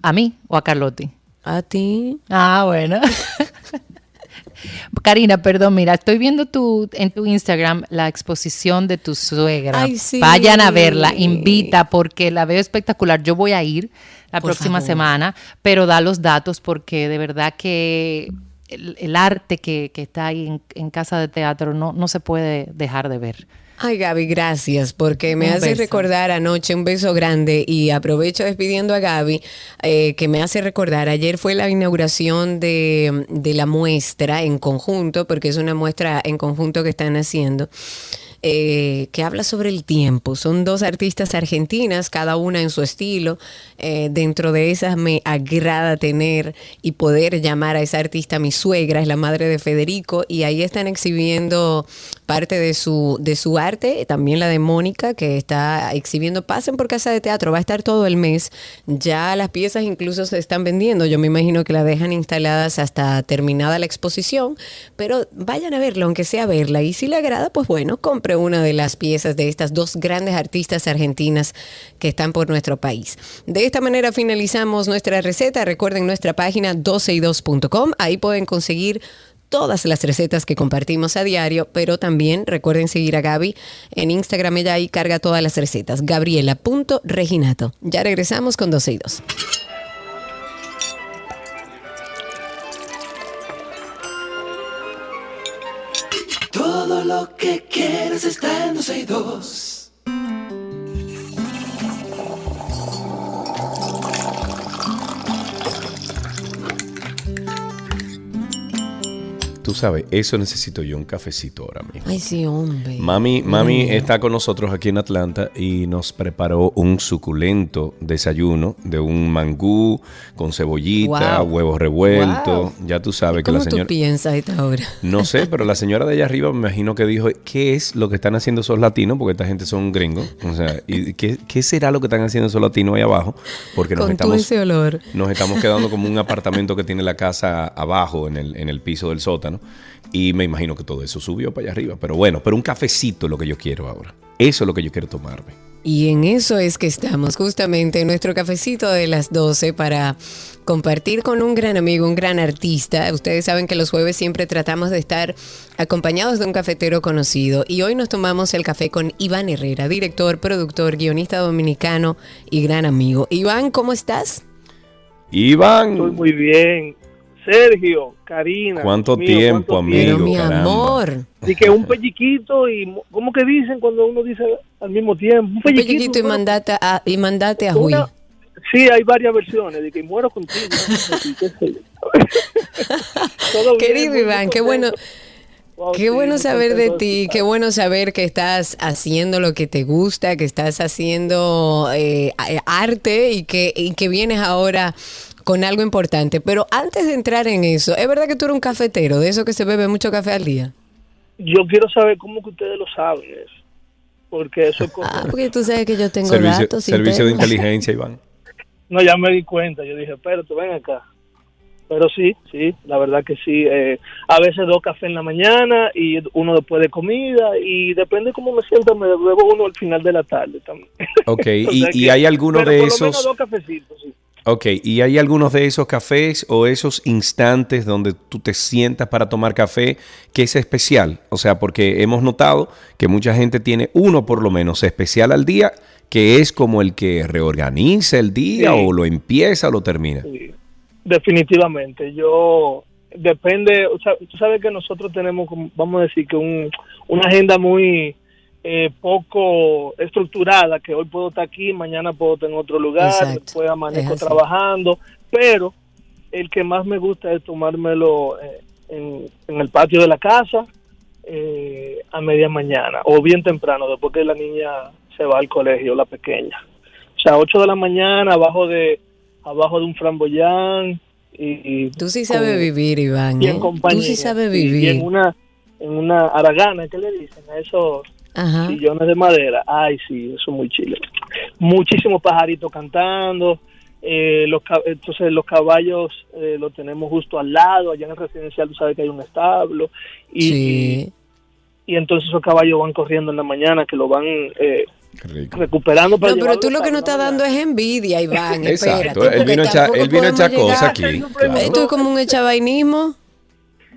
¿A mí o a Carlotti? A ti. Ah, bueno. Karina, perdón, mira, estoy viendo tu, en tu Instagram la exposición de tu suegra. Vayan a verla, invita porque la veo espectacular. Yo voy a ir la próxima semana, pero da los datos porque de verdad que el, arte que, está ahí en, en, Casa de Teatro no, no se puede dejar de ver. Ay, Gaby, gracias, porque me hace recordar anoche un beso grande y aprovecho despidiendo a Gaby, eh, que me hace recordar, ayer fue la inauguración de, de la muestra en conjunto, porque es una muestra en conjunto que están haciendo. Eh, que habla sobre el tiempo. Son dos artistas argentinas, cada una en su estilo. Eh, dentro de esas me agrada tener y poder llamar a esa artista mi suegra, es la madre de Federico, y ahí están exhibiendo parte de su, de su arte, también la de Mónica, que está exhibiendo. Pasen por Casa de Teatro, va a estar todo el mes. Ya las piezas incluso se están vendiendo. Yo me imagino que la dejan instaladas hasta terminada la exposición, pero vayan a verla, aunque sea verla. Y si le agrada, pues bueno, compre una de las piezas de estas dos grandes artistas argentinas que están por nuestro país. De esta manera finalizamos nuestra receta. Recuerden nuestra página 12y2.com. Ahí pueden conseguir todas las recetas que compartimos a diario, pero también recuerden seguir a Gaby en Instagram, ella ahí carga todas las recetas, gabriela.reginato. Ya regresamos con 12 y 2. Lo que quieres está en 12 y 2. Tú sabes, eso necesito yo, un cafecito ahora mismo. Ay, sí, hombre. Mami, mami está con nosotros aquí en Atlanta y nos preparó un suculento desayuno de un mangú con cebollita, Wow. huevos revueltos. Wow. Ya tú sabes que la ¿Cómo tú señora... piensas a esta hora? No sé, pero la señora de allá arriba me imagino que dijo, ¿qué es lo que están haciendo esos latinos? Porque esta gente son gringos. O sea, ¿y qué, qué será lo que están haciendo esos latinos ahí abajo? Porque nos Con estamos, ese olor. nos estamos quedando como un apartamento que tiene la casa abajo en el, en el piso del sótano. Y me imagino que todo eso subió para allá arriba. Pero bueno, pero un cafecito es lo que yo quiero ahora. Eso es lo que yo quiero tomarme. Y en eso es que estamos, justamente en nuestro cafecito de las 12 para compartir con un gran amigo, un gran artista. Ustedes saben que los jueves siempre tratamos de estar acompañados de un cafetero conocido y hoy nos tomamos el café con Iván Herrera, director, productor, guionista dominicano y gran amigo. Iván, ¿cómo estás? Iván, Estoy muy bien. Sergio, Karina. ¿cuánto mío, tiempo, cuánto amigo? Pero mi caramba. amor, Y que un pelliquito y... mo- ¿Cómo que dicen cuando uno dice al mismo tiempo? Un un pelliquito. pelliquito y mandate a, y mandate a una- Sí, hay varias versiones de que muero contigo. bien, Querido muy Iván, qué bueno. Wow, Qué sí, bueno saber de ti, qué bueno saber que estás haciendo lo que te gusta, que estás haciendo eh, a- arte y que, y que vienes ahora con algo importante. Pero antes de entrar en eso, ¿es verdad que tú eres un cafetero, de eso que se bebe mucho café al día? Yo quiero saber cómo que ustedes lo saben eso. Porque eso es cosa... Ah, porque tú sabes que yo tengo servicio, datos. servicio de inteligencia, Iván. No, ya me di cuenta. Yo dije, espérate, ven acá. Pero sí, sí, la verdad que sí. eh, a veces dos cafés en la mañana y uno después de comida y depende cómo me siento, me bebo uno al final de la tarde también. Ok, O y, sea y que- hay alguno pero de por lo menos esos... dos cafecitos, sí. Ok, ¿y hay algunos de esos cafés o esos instantes donde tú te sientas para tomar café que es especial? O sea, porque hemos notado que mucha gente tiene uno por lo menos especial al día, que es como el que reorganiza el día Sí. o lo empieza o lo termina. Sí, definitivamente. Yo depende, o sea, tú sabes que nosotros tenemos, vamos a decir que un, una agenda muy eh, poco estructurada, que hoy puedo estar aquí, mañana puedo estar en otro lugar, Exacto, después es amanezco trabajando, pero el que más me gusta es tomármelo eh, en, en el patio de la casa eh, a media mañana o bien temprano, después que la niña se va al colegio, la pequeña. O sea, 8 de la mañana abajo de abajo de un framboyán y, y Tú sí sabes con- vivir, Iván. y ¿eh? en compañía. Tú sí sabes Sí, y vivir. en una en una aragana, ¿qué le dicen? A esos Ajá. sillones de madera. Ay, sí, eso es muy chile. Muchísimos pajaritos cantando. eh, los, entonces los caballos eh, los tenemos justo al lado. Allá en el residencial tú sabes que hay un establo. Y, sí. y, y entonces esos caballos van corriendo en la mañana, que lo van eh, recuperando. para No, pero tú lo que no estás dando es envidia, Iván. Exacto, espérate, él vino a echar- tampoco él vino a echar podemos cosas aquí. Claro. Esto es como un echabainismo.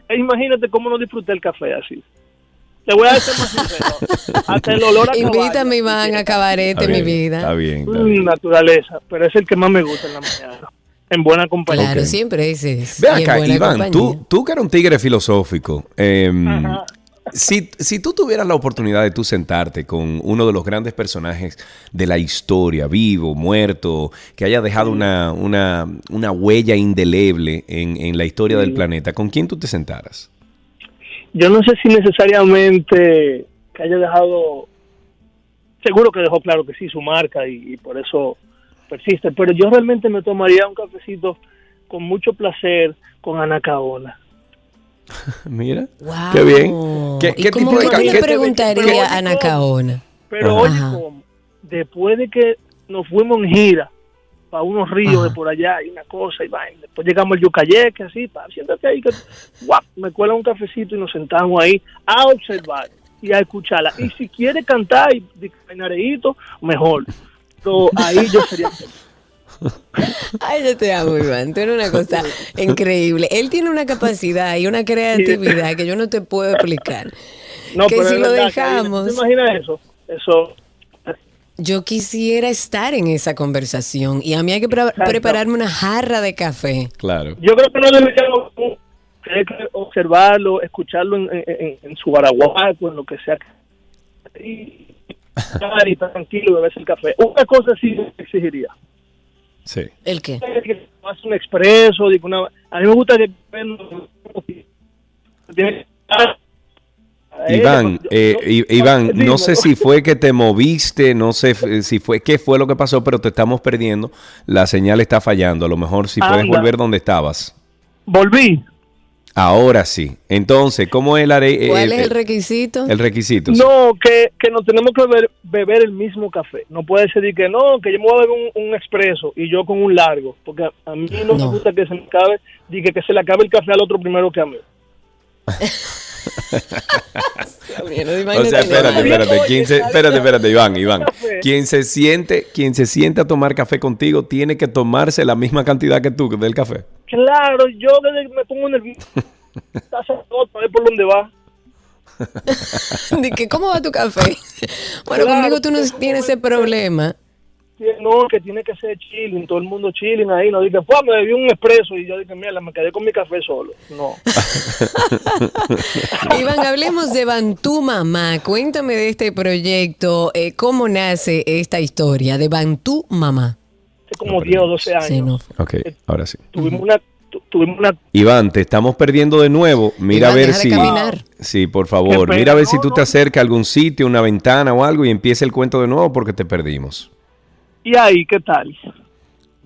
E imagínate cómo no disfruté el café así. Te voy a decir más sincero. Hasta el olor a. Invítame, Iván, a cabarete, mi vida. Está bien, está Mm, bien. naturaleza, pero es el que más me gusta en la mañana. En buena compañía. Claro, siempre ese es. Ve acá, Iván, tú, tú que eres un tigre filosófico, em, si, si tú tuvieras la oportunidad de tú sentarte con uno de los grandes personajes de la historia, vivo, muerto, que haya dejado una, una, una huella indeleble en, en la historia del planeta, ¿con quién tú te sentaras? Yo no sé si necesariamente que haya dejado, seguro que dejó claro que sí su marca y, y por eso persiste, pero yo realmente me tomaría un cafecito con mucho placer con Ana Caona. Mira, Wow. qué bien. ¿Qué, ¿Y qué cómo tipo de qué- le preguntarías pero- a Ana Caona? Pero Ajá. oye, ¿cómo? después de que nos fuimos en gira para unos ríos Ajá. de por allá y una cosa y vaina, después llegamos al Yucayeque, así, pa, siéntate ahí, que guap, me cuela un cafecito y nos sentamos ahí a observar y a escucharla. Y si quiere cantar y nareíto, mejor. Pero ahí yo sería Ay, yo te amo, Iván. Tú eres una cosa increíble. Él tiene una capacidad y una creatividad que yo no te puedo explicar. No, que pero si lo verdad, dejamos, ¿Te imaginas eso? Eso, yo quisiera estar en esa conversación y a mí hay que pre- Exacto. prepararme una jarra de café. Claro. yo creo que no deberíamos hay que observarlo, escucharlo en, en- en su baraguaco, en lo que sea. Y, y estar tranquilo beberse el café. Una cosa sí exigiría. Sí. ¿El qué? Que hace un expreso, digo, una, a mí me gusta que Tiene- Iván, eh, Iván, Dime, no sé si fue que te moviste, no sé si fue qué fue lo que pasó, pero te estamos perdiendo. La señal está fallando. A lo mejor si puedes Anda. volver donde estabas. Volví. Ahora sí. Entonces, ¿cómo es el, are- ¿Cuál es el requisito? el requisito? sí. No, que, que nos tenemos que beber, beber el mismo café. No puede ser de que no, que yo me voy a beber un, un expreso y yo con un largo. Porque a, mí no, me No. gusta que se me acabe, y que, que se le acabe el café al otro primero que a mí. O sea, espérate, espérate, Oye, ¿quién se- ¿sabes espérate, qué? espérate, Iván, Iván. Café. Quien se siente, quien se siente a tomar café contigo tiene que tomarse la misma cantidad que tú del café. Claro, yo desde que me pongo nervioso. Taza a ver por dónde va. De que, ¿Cómo va tu café? Bueno, Claro, conmigo tú no tienes ¿cómo ese problema. No, que tiene que ser chilling, todo el mundo chilling ahí. No dije, pues me bebí un expreso y yo dije, mira, me quedé con mi café solo. No. Iván, hablemos de Bantú Mamá. Cuéntame de este proyecto. eh, ¿Cómo nace esta historia de Bantú Mamá? Hace como 10 o 12 años. Sí, no. Ok, ahora sí. Tuvimos una, tu- tuvimos una Iván, te estamos perdiendo de nuevo. Mira Iván, a ver si. caminar. Sí, por favor. Mira a ver no, si tú no. te acercas a algún sitio, una ventana o algo y empieza el cuento de nuevo porque te perdimos. ¿Y ahí qué tal?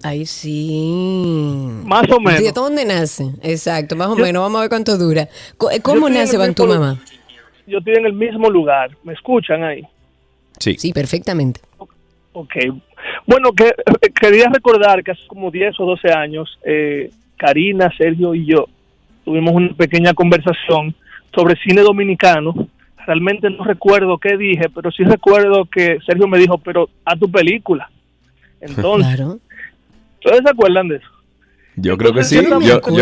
Ay, sí. Más o menos. ¿De dónde nace? Exacto, más o Yo- menos. Vamos a ver cuánto dura. Eh, ¿Cómo nace mismo- Mamá? Yo estoy en el mismo lugar. ¿Me escuchan ahí? Sí. Sí, perfectamente. Ok. Bueno, que, eh, quería recordar que hace como 10 o 12 años, eh, Karina, Sergio y yo tuvimos una pequeña conversación sobre cine dominicano. Realmente no recuerdo qué dije, pero sí recuerdo que Sergio me dijo, pero a tu película. Entonces, Claro. ¿ustedes se acuerdan de eso? Yo creo que sí. Yo no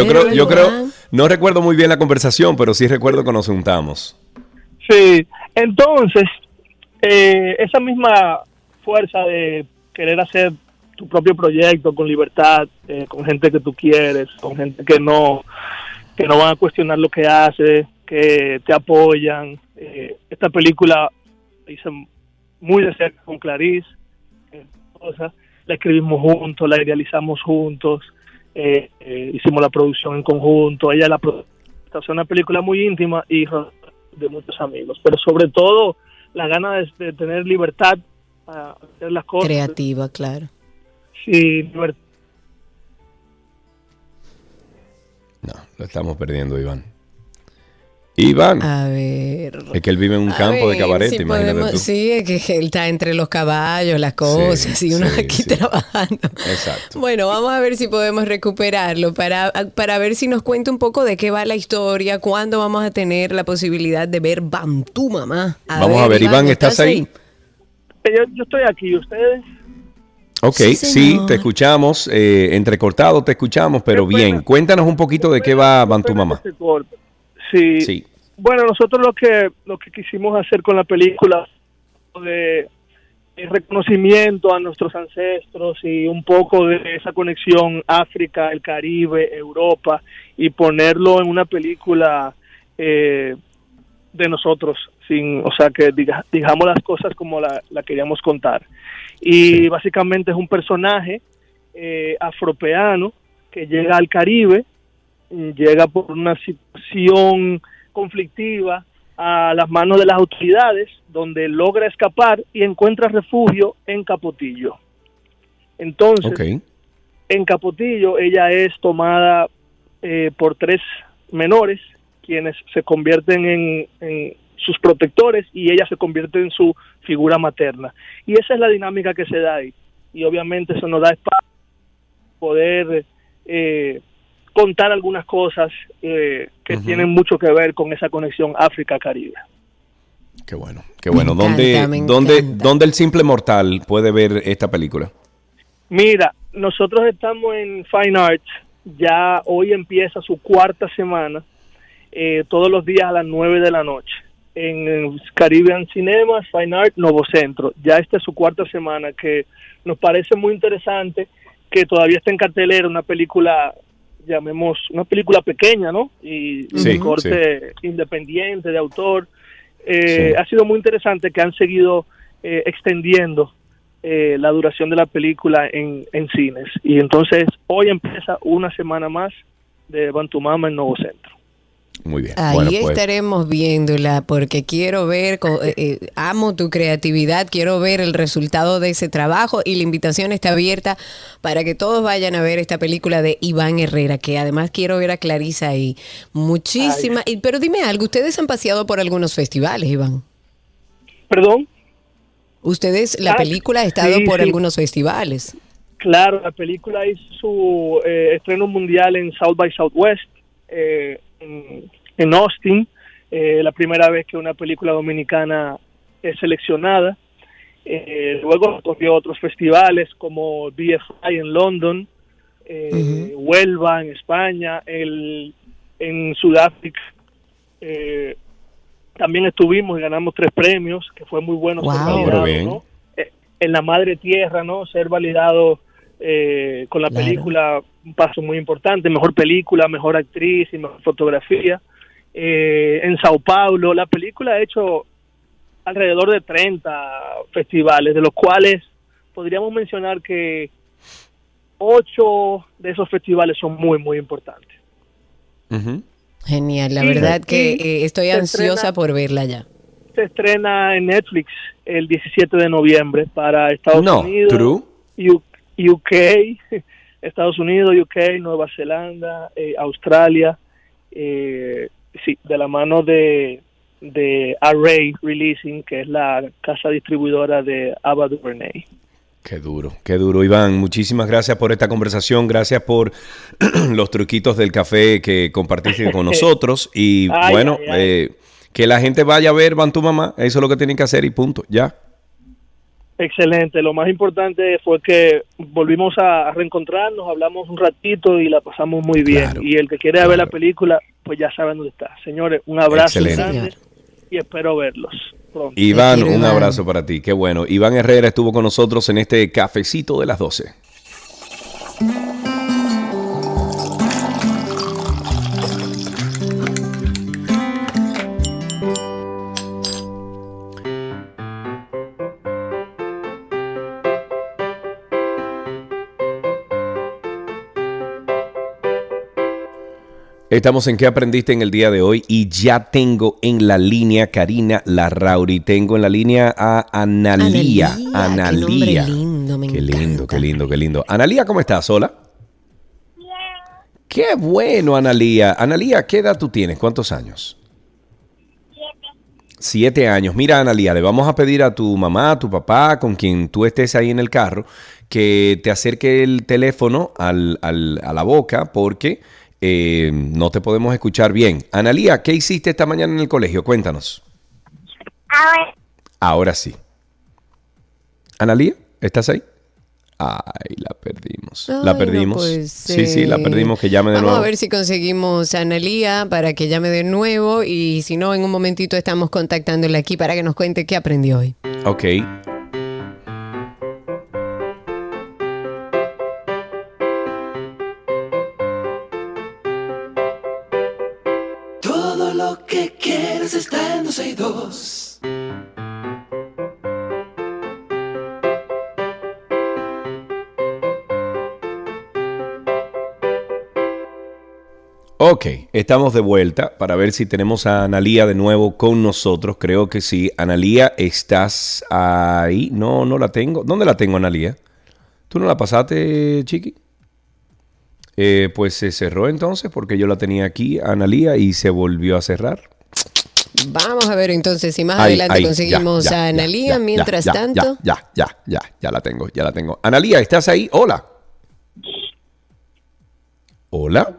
creo, yo creo, no recuerdo muy bien la conversación, pero sí recuerdo que nos juntamos. Sí, entonces, eh, esa misma fuerza de querer hacer tu propio proyecto con libertad, eh, con gente que tú quieres, con gente que no, que no van a cuestionar lo que haces, que te apoyan. Eh, esta película la hice muy de cerca con Clarice, eh, cosa, la escribimos juntos, la idealizamos juntos, eh, eh, hicimos la producción en conjunto, ella la es una película muy íntima y de muchos amigos, pero sobre todo la gana de, de tener libertad para hacer las cosas. Creativa, claro. Sí, liber- No, lo estamos perdiendo, Iván. Iván. A ver. Es que él vive en un A campo de cabaret, si imagínate podemos- tú. Sí, es que él está entre los caballos, las cosas, y uno sí, aquí sí. trabajando. Exacto. Bueno, vamos a ver si podemos recuperarlo para, para ver si nos cuenta un poco de qué va la historia, cuándo vamos a tener la posibilidad de ver Bantú, mamá. Vamos a ver, Iván, ¿estás ahí? Eh, Yo, yo estoy aquí, ustedes. Ok, Sí, te escuchamos, eh, entrecortado te escuchamos, pero bien. Cuéntanos un poquito de qué va Bantú Pena Mamá. Sí. Sí. Bueno, nosotros lo que lo que quisimos hacer con la película de, de reconocimiento a nuestros ancestros y un poco de esa conexión África, el Caribe, Europa y ponerlo en una película eh, de nosotros, sin, o sea que diga- digamos las cosas como la, la queríamos contar. Y básicamente es un personaje eh, afropeano que llega al Caribe, llega por una situación conflictiva a las manos de las autoridades, donde logra escapar y encuentra refugio en Capotillo. Entonces, en Capotillo ella es tomada eh, por tres menores, quienes se convierten en, en sus protectores y ella se convierte en su figura materna. Y esa es la dinámica que se da ahí. Y obviamente eso nos da espacio poder eh, contar algunas cosas eh, que tienen mucho que ver con esa conexión África-Caribe. Qué bueno, qué bueno. Me ¿Dónde, encanta, dónde. ¿Dónde el simple mortal puede ver esta película? Mira, nosotros estamos en Fine Arts, ya hoy empieza su cuarta semana, eh, todos los días a las 9 de la noche, en Caribbean Cinemas, Fine Art, Novo Centro. Ya esta es su cuarta semana, que nos parece muy interesante, que todavía está en cartelera una película, llamemos, una película pequeña, ¿no? Y Sí, de corte independiente, de autor. Eh, Sí. Ha sido muy interesante que han seguido eh, extendiendo eh, la duración de la película en, en cines. Y entonces hoy empieza una semana más de Bantumama en Nuevo Centro. Muy bien. Ahí Bueno, pues, estaremos viéndola porque quiero ver, eh, eh, amo tu creatividad, quiero ver el resultado de ese trabajo y la invitación está abierta para que todos vayan a ver esta película de Iván Herrera, que además quiero ver a Clarisa ahí. Muchísimas, y- pero dime algo, ustedes han paseado por algunos festivales, Iván. Perdón. Ustedes, la Ah, película ha estado sí, por sí. algunos festivales. Claro, la película hizo su eh, estreno mundial en South by Southwest, eh, en, en Austin, eh, la primera vez que una película dominicana es seleccionada. Eh, luego recorrió otros festivales como BFI en London, eh, Huelva en España, el, en Sudáfrica. eh, también estuvimos y ganamos tres premios, que fue muy bueno ser validado, Pero bien. ¿no? Eh, en la madre tierra, ¿no? Ser validado eh, con la Claro. película, un paso muy importante, mejor película, mejor actriz y mejor fotografía. Eh, en Sao Paulo, la película ha hecho alrededor de 30 festivales, de los cuales podríamos mencionar que ocho de esos festivales son muy, muy importantes. Genial, la Y- verdad que eh, estoy se ansiosa estrena- por verla ya. Se estrena en Netflix el 17 de noviembre para Estados No, Unidos, true. UK, Estados Unidos, UK, Nueva Zelanda, eh, Australia, eh, sí, de la mano de, de Array Releasing, que es la casa distribuidora de Ava DuVernay. Qué duro, qué duro. Iván, muchísimas gracias por esta conversación, gracias por los truquitos del café que compartiste con nosotros y Ay, bueno, ay, ay. eh, que la gente vaya a ver Van tu mamá, eso es lo que tienen que hacer y punto, ya. Excelente, lo más importante fue que volvimos a, reencontrarnos, hablamos un ratito y la pasamos muy bien. Claro, y el que quiera ver la claro. película, pues ya saben dónde está. Señores, un abrazo Excelente. grande y espero verlos pronto. Iván, un abrazo para ti, qué bueno. Iván Herrera estuvo con nosotros en este cafecito de las 12. Estamos en qué aprendiste en el día de hoy y ya tengo en la línea Karina Larrauri, tengo en la línea a Analía. Analía, qué lindo, me Qué lindo, qué lindo, qué lindo. Analía, ¿cómo estás? Hola. Qué bueno, Analía. Analía, ¿qué edad tú tienes? ¿Cuántos años? Siete años. Mira, Analía, le vamos a pedir a tu mamá, a tu papá, con quien tú estés ahí en el carro, que te acerque el teléfono al- al- a la boca porque eh, no te podemos escuchar bien. Analía, ¿qué hiciste esta mañana en el colegio? Cuéntanos. Ahora, Ahora sí. Analía, ¿estás ahí? Ay, la perdimos. la Ay, perdimos. sí, sí, la perdimos. Que llame de Vamos nuevo. a ver si conseguimos a Analía para que llame de nuevo y si no, en un momentito estamos contactándole aquí para que nos cuente qué aprendió hoy. Ok. Ok, estamos de vuelta para ver si tenemos a Analía de nuevo con nosotros. Creo que sí. Analía, ¿estás ahí? No, no la tengo. ¿Dónde la tengo, Analía? ¿Tú no la pasaste, Chiqui? Eh, pues se cerró entonces porque yo la tenía aquí, Analía, y se volvió a cerrar. Vamos a ver entonces si más Ahí, adelante ahí, conseguimos ya, ya, a Analía. ya, Mientras tanto, Ya, ya, ya, ya, ya la tengo, ya la tengo. Analía, ¿estás ahí? Hola. Hola.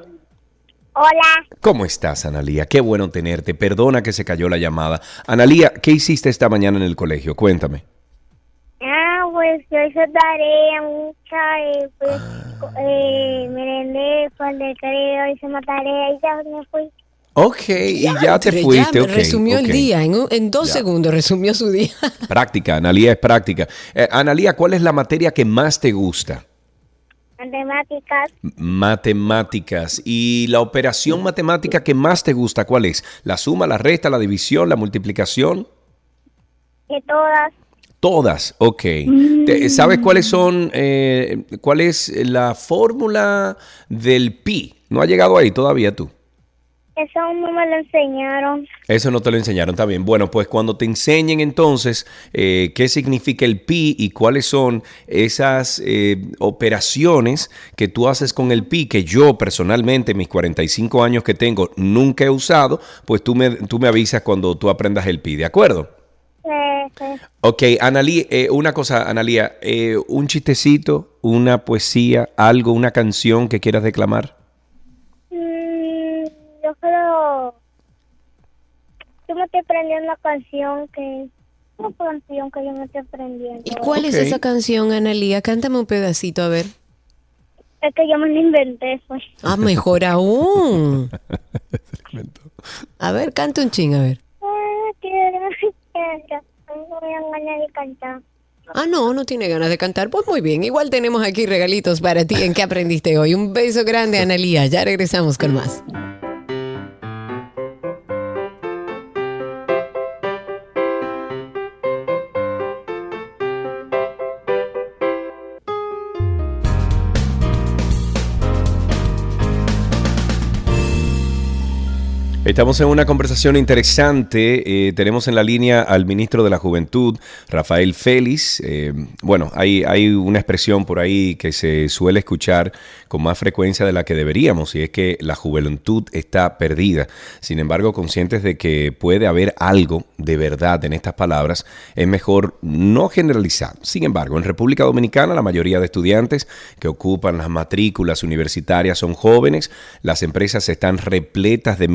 Hola, ¿Cómo estás, Analía? Qué bueno tenerte. Perdona que se cayó la llamada. Analía, ¿qué hiciste esta mañana en el colegio? Cuéntame. ah, pues yo hice tarea mucha, y pues Ah. eh, merendé, fue al recreo, hice una tarea y ya me fui. Ok, y ya te fuiste. ya ok, resumió el día, en, un- en dos Ya. segundos resumió su día. Práctica, Analía es práctica. Eh, Analía, ¿cuál es la materia que más te gusta? Matemáticas, Matemáticas. ¿Y la operación matemática que más te gusta, cuál es? ¿La suma, la resta, la división, la multiplicación? de todas, Todas, ok. Te- ¿Sabes cuáles son, eh, cuál es la fórmula del pi? No ha llegado ahí todavía tú. Eso no me lo enseñaron. Eso no te lo enseñaron, está bien. Bueno, pues cuando te enseñen entonces eh, qué significa el pi y cuáles son esas eh, operaciones que tú haces con el pi, que yo personalmente, mis 45 años que tengo, nunca he usado, pues tú me, tú me avisas cuando tú aprendas el pi, ¿de acuerdo? Ok, Analí, eh, una cosa, Analía, eh, un chistecito, una poesía, algo, una canción que quieras declamar. Mm, yo me estoy aprendiendo una canción que... Una canción que yo me estoy aprendiendo. ¿Y cuál es esa canción, Analía? Cántame un pedacito, a ver. Es que yo me la inventé, pues. Ah, mejor aún. A ver, canta un ching, a ver. Ah, quiero, quiero. No me dan ganas de cantar. Ah, no, no tiene ganas de cantar. Pues muy bien, igual tenemos aquí regalitos para ti. ¿En qué aprendiste hoy? Un beso grande, Analía. Ya regresamos con más. Estamos en una conversación interesante. eh, tenemos en la línea al ministro de la Juventud, Rafael Félix. Eh, bueno, hay, hay una expresión por ahí que se suele escuchar con más frecuencia de la que deberíamos, y es que la juventud está perdida. Sin embargo, conscientes de que puede haber algo de verdad en estas palabras, es mejor no generalizar. Sin embargo, en República Dominicana la mayoría de estudiantes que ocupan las matrículas universitarias son jóvenes, las empresas están repletas de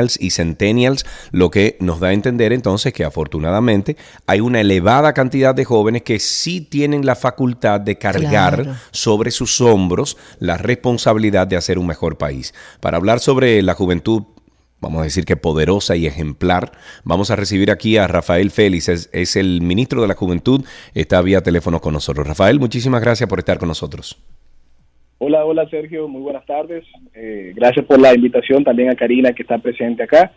millennials y centennials, lo que nos da a entender entonces que afortunadamente hay una elevada cantidad de jóvenes que sí tienen la facultad de cargar Claro. sobre sus hombros la responsabilidad de hacer un mejor país. Para hablar sobre la juventud vamos a decir que poderosa y ejemplar. Vamos a recibir aquí a Rafael Félix, es, es el ministro de la Juventud, está vía teléfono con nosotros. Rafael, muchísimas gracias por estar con nosotros. Hola, hola Sergio, muy buenas tardes. Eh, gracias por la invitación también a Karina que está presente acá.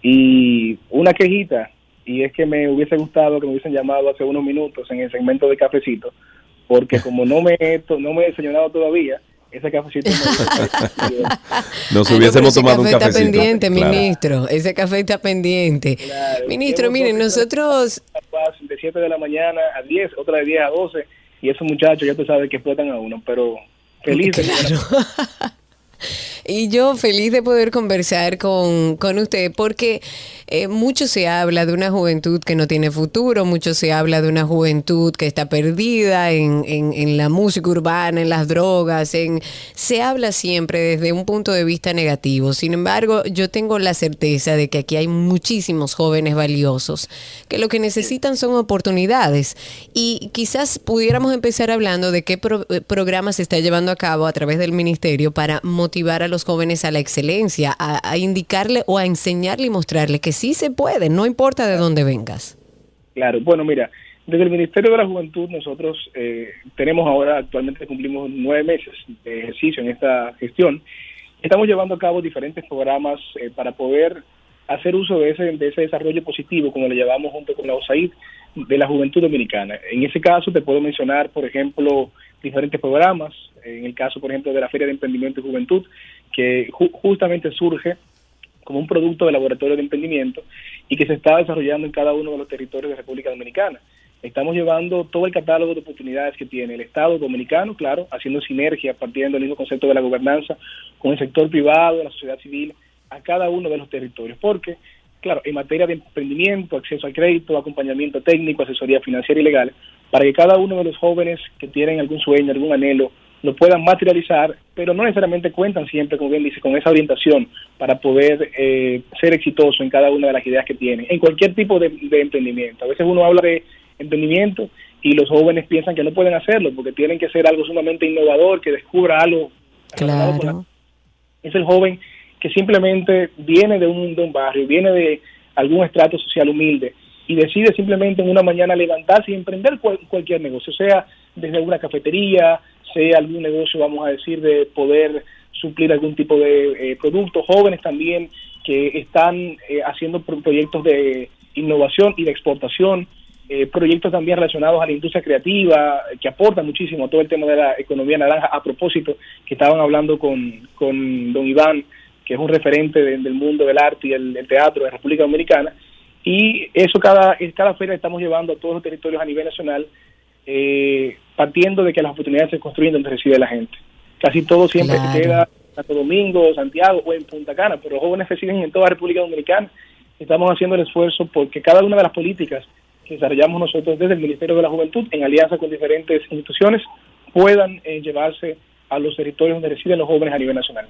Y una quejita, y es que me hubiese gustado que me hubiesen llamado hace unos minutos en el segmento de cafecito, porque como no me he, to- no me he desayunado todavía, ese cafecito Nos no, pero hubiésemos ese tomado un café está cafecito. pendiente, Claro. ministro. Ese café está pendiente. Claro. Ministro, miren, nosotros... de 7 de la mañana a 10, otra de 10 a 12, y esos muchachos ya tú sabes que explotan a uno, pero feliz de Claro. Y yo feliz de poder conversar con, con usted porque eh, mucho se habla de una juventud que no tiene futuro, mucho se habla de una juventud que está perdida en, en- la música urbana, en las drogas, en, se habla siempre desde un punto de vista negativo. Sin embargo, yo tengo la certeza de que aquí hay muchísimos jóvenes valiosos que lo que necesitan son oportunidades y quizás pudiéramos empezar hablando de qué pro- eh, programa se está llevando a cabo a través del ministerio para motivar a los jóvenes a la excelencia, a, indicarle o a enseñarle y mostrarle que sí se puede, no importa de dónde vengas. Claro, bueno, mira, desde el Ministerio de la Juventud nosotros eh, tenemos ahora, actualmente cumplimos nueve meses de ejercicio en esta gestión. Estamos llevando a cabo diferentes programas eh, para poder hacer uso de ese, de ese desarrollo positivo, como le llamamos junto con la USAID, de la juventud dominicana. En ese caso te puedo mencionar, por ejemplo, diferentes programas, en el caso, por ejemplo, de la Feria de Emprendimiento y Juventud, que ju- justamente surge como un producto de laboratorio de emprendimiento y que se está desarrollando en cada uno de los territorios de República Dominicana. Estamos llevando todo el catálogo de oportunidades que tiene el Estado dominicano, claro, haciendo sinergia, partiendo del mismo concepto de la gobernanza, con el sector privado, la sociedad civil, a cada uno de los territorios. Porque, claro, en materia de emprendimiento, acceso al crédito, acompañamiento técnico, asesoría financiera y legal, para que cada uno de los jóvenes que tienen algún sueño, algún anhelo, lo puedan materializar, pero no necesariamente cuentan siempre, como bien dice, con esa orientación para poder eh, ser exitoso en cada una de las ideas que tienen, en cualquier tipo de, de emprendimiento. A veces uno habla de emprendimiento y los jóvenes piensan que no pueden hacerlo porque tienen que ser algo sumamente innovador, que descubra algo. con la- Claro. es el joven que simplemente viene de un, de un barrio, viene de algún estrato social humilde y decide simplemente en una mañana levantarse y emprender cual- cualquier negocio, sea desde una cafetería, sea algún negocio, vamos a decir, de poder suplir algún tipo de eh, producto, jóvenes también que están eh, haciendo pro- proyectos de innovación y de exportación, eh, proyectos también relacionados a la industria creativa, que aportan muchísimo a todo el tema de la economía naranja. A propósito, que estaban hablando con, con don Iván, que es un referente de- del mundo del arte y el, el teatro de República Dominicana. Y eso cada, cada feria estamos llevando a todos los territorios a nivel nacional, eh, partiendo de que las oportunidades se construyen donde reside la gente. Casi todo siempre Claro. se queda en Santo Domingo, Santiago o en Punta Cana, pero los jóvenes residen en toda la República Dominicana. Estamos haciendo el esfuerzo porque cada una de las políticas que desarrollamos nosotros desde el Ministerio de la Juventud, en alianza con diferentes instituciones, puedan eh, llevarse a los territorios donde residen los jóvenes a nivel nacional.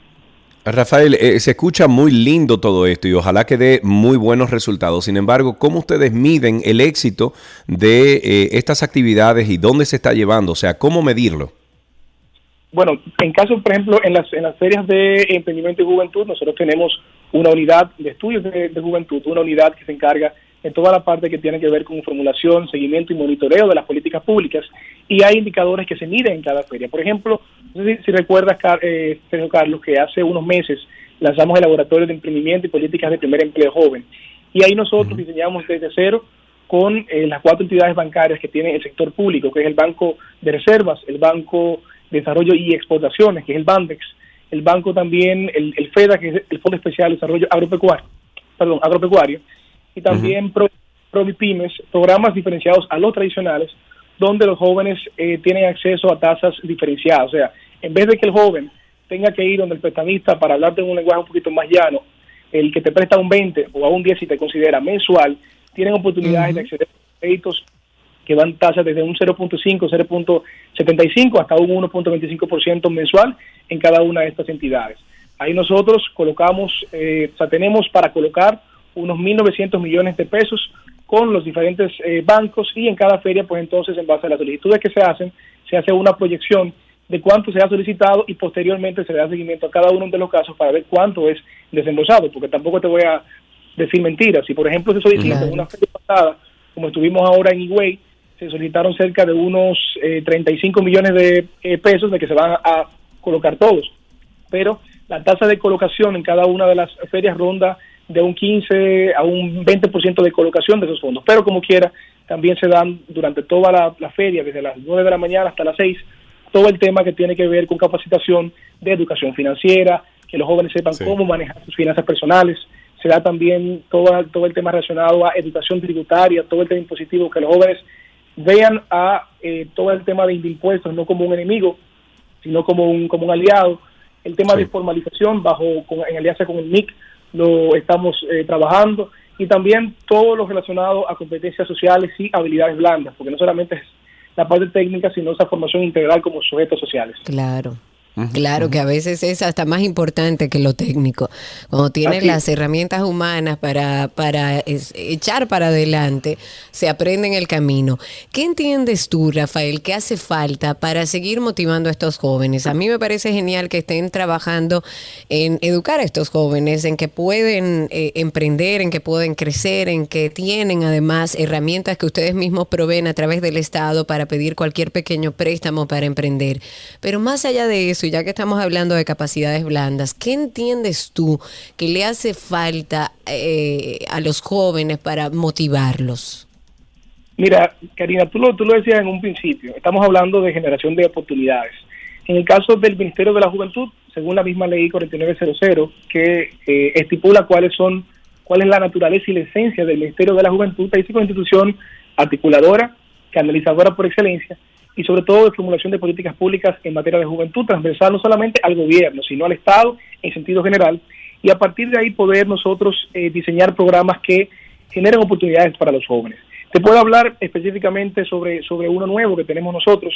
Rafael, eh, se escucha muy lindo todo esto y ojalá que dé muy buenos resultados. Sin embargo, ¿cómo ustedes miden el éxito de eh, estas actividades y dónde se está llevando? O sea, ¿cómo medirlo? Bueno, en caso, por ejemplo, en las, en las ferias de emprendimiento y juventud, nosotros tenemos una unidad de estudios de, de juventud, una unidad que se encarga de toda la parte que tiene que ver con formulación, seguimiento y monitoreo de las políticas públicas y hay indicadores que se miden en cada feria. Por ejemplo, no sé si, si recuerdas, Car- eh, Sergio Carlos, que hace unos meses lanzamos el Laboratorio de Emprendimiento y Políticas de Primer Empleo Joven y ahí nosotros diseñamos desde cero con eh, las cuatro entidades bancarias que tiene el sector público, que es el Banco de Reservas, el Banco de Desarrollo y Exportaciones, que es el BANDEX, el banco también, el, el FEDA, que es el Fondo Especial de Desarrollo Agropecuario, perdón, agropecuario, y también Pro- Provipymes, programas diferenciados a los tradicionales, donde los jóvenes eh, tienen acceso a tasas diferenciadas. O sea, en vez de que el joven tenga que ir donde el prestamista para hablar de un lenguaje un poquito más llano, el que te presta un 20 o a un 10 si te considera mensual, tienen oportunidades de acceder a créditos que van tasas desde un 0.5, 0.75 hasta un 1.25% mensual en cada una de estas entidades. Ahí nosotros colocamos, eh, o sea, tenemos para colocar unos 1.900 millones de pesos con los diferentes eh, bancos y en cada feria, pues entonces, en base a las solicitudes que se hacen, se hace una proyección de cuánto se ha solicitado y posteriormente se le da seguimiento a cada uno de los casos para ver cuánto es desembolsado, porque tampoco te voy a decir mentiras. Si, por ejemplo, se solicita en Claro. una feria pasada, como estuvimos ahora en Higüey, se solicitaron cerca de unos eh, 35 millones de eh, pesos de que se van a colocar todos. Pero la tasa de colocación en cada una de las ferias ronda de un 15 a un 20% de colocación de esos fondos. Pero como quiera, también se dan durante toda la, la feria, desde las 9 de la mañana hasta las 6, todo el tema que tiene que ver con capacitación de educación financiera, que los jóvenes sepan Sí. cómo manejar sus finanzas personales. Se da también todo, todo el tema relacionado a educación tributaria, todo el tema impositivo, que los jóvenes vean a eh, todo el tema de impuestos no como un enemigo, sino como un, como un aliado. El tema Sí. de formalización, bajo con- en alianza con el MIC, lo estamos eh, trabajando. Y también todo lo relacionado a competencias sociales y habilidades blandas, porque no solamente es la parte técnica, sino esa formación integral como sujetos sociales. Claro. Claro que a veces es hasta más importante que lo técnico. Cuando tienes Así las herramientas humanas para, para es- echar para adelante, se aprende en el camino. ¿Qué entiendes tú, Rafael, que hace falta para seguir motivando a estos jóvenes? A mí me parece genial que estén trabajando en educar a estos jóvenes, en que pueden eh, emprender, en que pueden crecer, en que tienen además herramientas que ustedes mismos proveen a través del Estado para pedir cualquier pequeño préstamo para emprender. Pero más allá de eso, ya que estamos hablando de capacidades blandas, ¿qué entiendes tú que le hace falta eh, a los jóvenes para motivarlos? Mira, Karina, tú lo, tú lo decías en un principio, estamos hablando de generación de oportunidades. En el caso del Ministerio de la Juventud, según la misma ley 4900, que eh, estipula cuáles son, cuál es la naturaleza y la esencia del Ministerio de la Juventud, ahí una institución articuladora, canalizadora por excelencia, y sobre todo de formulación de políticas públicas en materia de juventud, transversal no solamente al gobierno, sino al Estado en sentido general, y a partir de ahí poder nosotros eh, diseñar programas que generen oportunidades para los jóvenes. Te puedo hablar específicamente sobre, sobre uno nuevo que tenemos nosotros,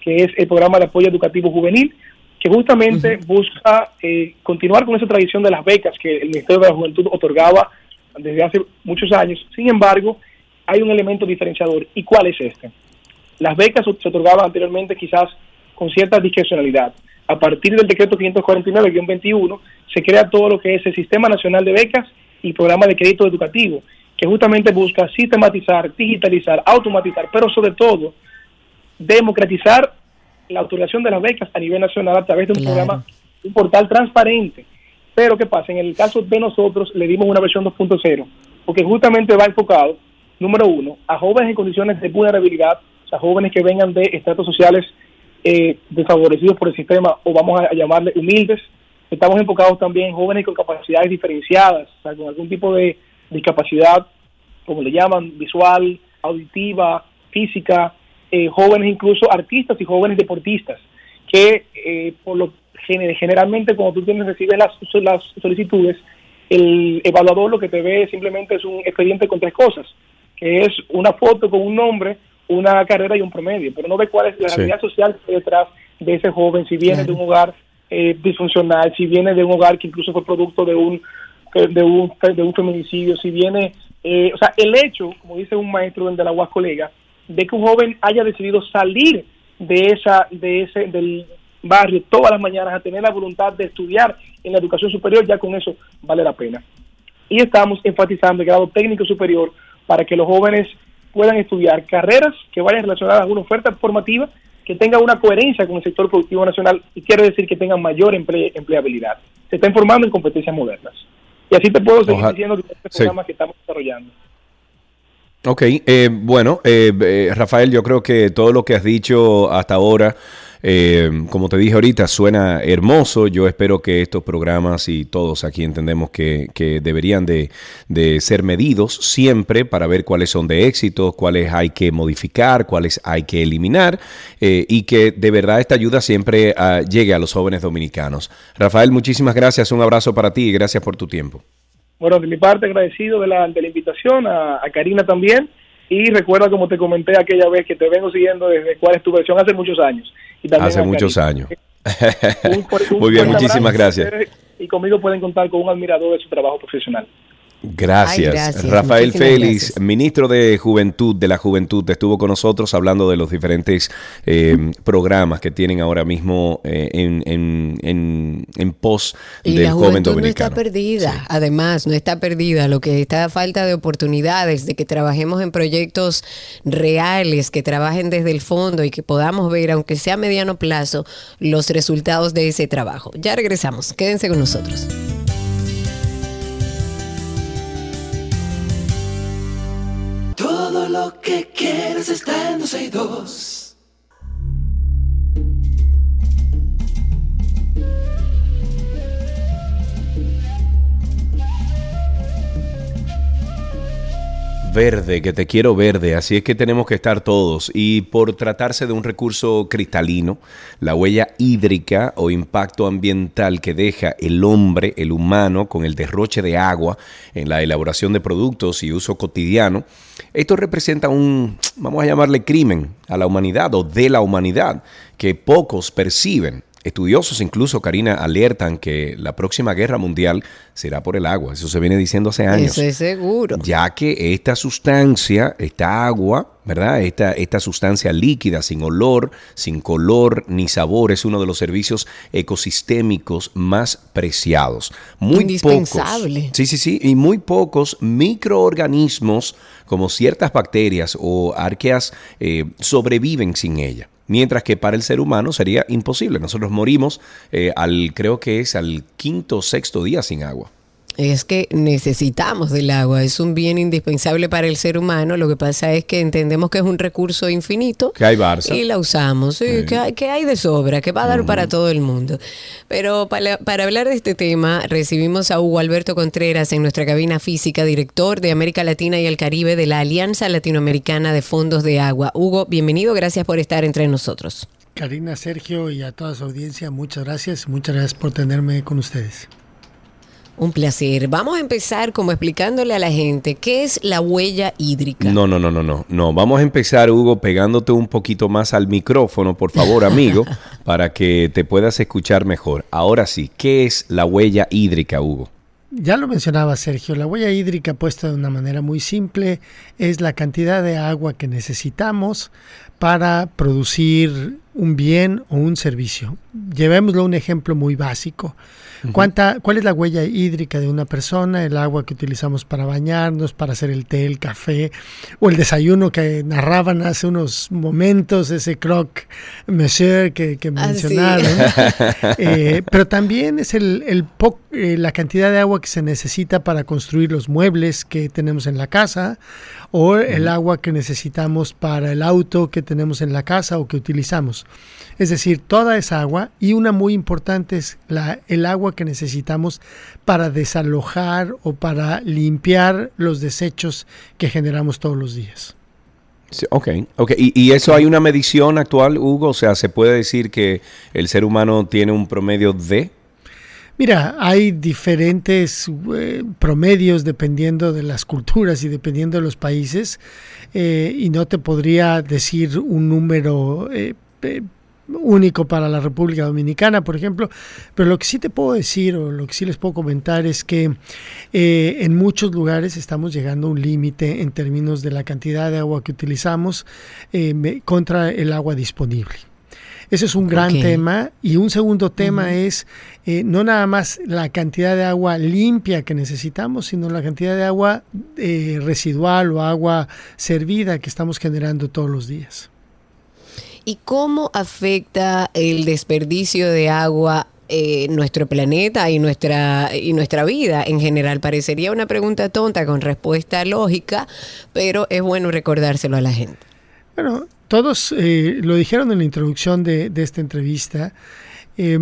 que es el programa de apoyo educativo juvenil, que justamente busca eh, continuar con esa tradición de las becas que el Ministerio de la Juventud otorgaba desde hace muchos años. Sin embargo, hay un elemento diferenciador. ¿Y cuál es este? Las becas se otorgaban anteriormente quizás con cierta discrecionalidad. A partir del decreto 549-21 se crea todo lo que es el Sistema Nacional de Becas y Programa de Crédito Educativo, que justamente busca sistematizar, digitalizar, automatizar, pero sobre todo democratizar la autorización de las becas a nivel nacional a través de un Claro. programa, un portal transparente. Pero ¿qué pasa? En el caso de nosotros le dimos una versión 2.0, porque justamente va enfocado, número uno, a jóvenes en condiciones de vulnerabilidad, sea, jóvenes que vengan de estratos sociales eh, desfavorecidos por el sistema, o vamos a llamarle humildes, estamos enfocados también en jóvenes con capacidades diferenciadas, o sea, con algún tipo de discapacidad, como le llaman, visual, auditiva, física, eh, jóvenes incluso artistas y jóvenes deportistas, que eh, por lo generalmente cuando tú tienes, recibes las, las solicitudes, el evaluador lo que te ve simplemente es un expediente con tres cosas, que es una foto con un nombre, una carrera y un promedio, pero no ve cuál es la realidad social detrás de ese joven, si viene de un hogar eh, disfuncional, si viene de un hogar que incluso fue producto de un de un, de un feminicidio, si viene, eh, o sea, el hecho, como dice un maestro de la UAS colega, de que un joven haya decidido salir de esa de ese del barrio todas las mañanas a tener la voluntad de estudiar en la educación superior, ya con eso vale la pena. Y estamos enfatizando el grado técnico superior para que los jóvenes puedan estudiar carreras que vayan relacionadas a una oferta formativa que tenga una coherencia con el sector productivo nacional y quiere decir que tengan mayor empleabilidad. Se está informando en competencias modernas. Y así te puedo seguir diciendo que este programa que estamos desarrollando. Ok, eh, bueno, eh, eh, Rafael, yo creo que todo lo que has dicho hasta ahora eh, como te dije ahorita, suena hermoso. Yo espero que estos programas y todos aquí entendemos que, deberían de, ser medidos siempre para ver cuáles son de éxito, cuáles hay que modificar, cuáles hay que eliminar eh, y que de verdad esta ayuda siempre ah, llegue a los jóvenes dominicanos. Rafael, muchísimas gracias. Un abrazo para ti y gracias por tu tiempo. Bueno, de mi parte agradecido de la, de la invitación, a Karina también. Y recuerda, como te comenté aquella vez, que te vengo siguiendo desde cuál es tu versión hace muchos años. Hace muchos años. Muy bien, muchísimas gracias. Y conmigo pueden contar con un admirador de su trabajo profesional. Gracias. Rafael Félix, ministro de Juventud, de la Juventud, estuvo con nosotros hablando de los diferentes eh, programas que tienen ahora mismo eh, en, en, en, pos y del la joven dominicano. no está perdida, además, no está perdida. Lo que está falta de oportunidades, de que trabajemos en proyectos reales, que trabajen desde el fondo y que podamos ver, aunque sea a mediano plazo, los resultados de ese trabajo. Ya regresamos, quédense con nosotros. Quieres está en 262. Verde, que te quiero verde, así es que tenemos que estar todos. Y por tratarse de un recurso cristalino, la huella hídrica o impacto ambiental que deja el hombre, el humano, con el derroche de agua en la elaboración de productos y uso cotidiano, esto representa un, vamos a llamarle crimen a la humanidad o de la humanidad, que pocos perciben. Estudiosos incluso, Karina, alertan que la próxima guerra mundial será por el agua. Eso se viene diciendo hace años. Eso es seguro. Ya que esta sustancia, esta agua, ¿verdad? Esta, esta sustancia líquida, sin olor, sin color ni sabor, es uno de los servicios ecosistémicos más preciados. Muy Indispensable. sí, sí, sí. Y muy pocos microorganismos, como ciertas bacterias o arqueas, eh, sobreviven sin ella mientras que para el ser humano sería imposible. Nosotros morimos eh, al, creo que es al quinto o sexto día sin agua es que necesitamos del agua, es un bien indispensable para el ser humano, lo que pasa es que entendemos que es un recurso infinito que hay Barça. y la usamos, Que, hay, que, hay, de sobra, que va a dar para todo el mundo. Pero para, para, hablar de este tema recibimos a Hugo Alberto Contreras en nuestra cabina física, director de América Latina y el Caribe de la Alianza Latinoamericana de Fondos de Agua. Hugo, bienvenido, gracias por estar entre nosotros. Karina, Sergio y a toda su audiencia, muchas gracias, muchas gracias por tenerme con ustedes. Un placer. Vamos a empezar como explicándole a la gente qué es la huella hídrica. No, no, no, no, no. No, vamos a empezar, Hugo, pegándote un poquito más al micrófono, por favor, amigo, para que te puedas escuchar mejor. Ahora sí, ¿qué es la huella hídrica, Hugo? Ya lo mencionaba Sergio, la huella hídrica puesta de una manera muy simple es la cantidad de agua que necesitamos para producir un bien o un servicio. Llevémoslo a un ejemplo muy básico. ¿Cuánta, ¿Cuál es la huella hídrica de una persona? El agua que utilizamos para bañarnos, para hacer el té, el café o el desayuno que narraban hace unos momentos, ese croc monsieur que, que ah, mencionaron. Eh, pero también es el, el eh, la cantidad de agua que se necesita para construir los muebles que tenemos en la casa o el agua que necesitamos para el auto que tenemos en la casa o que utilizamos. Es decir, toda esa agua y una muy importante es la, el agua que necesitamos para desalojar o para limpiar los desechos que generamos todos los días. Sí, ok, ok. ¿Y, ¿Y, eso hay una medición actual, Hugo? O sea, ¿se puede decir que el ser humano tiene un promedio de? Mira, hay diferentes eh, promedios dependiendo de las culturas y dependiendo de los países eh, y no te podría decir un número eh, único para la República Dominicana, por ejemplo, pero lo que sí te puedo decir o lo que sí les puedo comentar es que en muchos lugares estamos llegando a un límite en términos de la cantidad de agua que utilizamos contra el agua disponible. Ese es un gran okay. tema. Y un segundo tema uh -huh. es eh, no nada más la cantidad de agua limpia que necesitamos, sino la cantidad de agua eh, residual o agua servida que estamos generando todos los días. ¿Y cómo afecta el desperdicio de agua eh, nuestro planeta y nuestra, y nuestra vida en general? Parecería una pregunta tonta con respuesta lógica, pero es bueno recordárselo a la gente. Bueno, todos eh, lo dijeron en la introducción de, de esta entrevista, eh,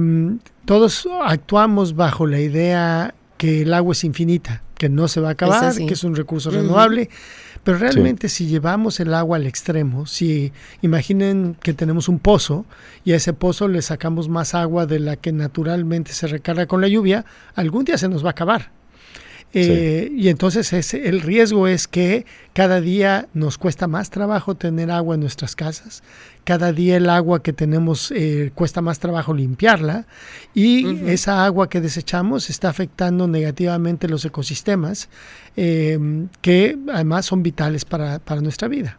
todos actuamos bajo la idea que el agua es infinita, que no se va a acabar, que es un recurso uh -huh. Pero realmente sí. si llevamos el agua al extremo, si imaginen que tenemos un pozo y a ese pozo le sacamos más agua de la que naturalmente se recarga con la lluvia, algún día se nos va a acabar. Eh, sí. Y entonces es, el riesgo es que cada día nos cuesta más trabajo tener agua en nuestras casas, cada día el agua que tenemos eh, cuesta más trabajo limpiarla y uh -huh. esa agua que desechamos está afectando negativamente los ecosistemas eh, que además son vitales para, para nuestra vida.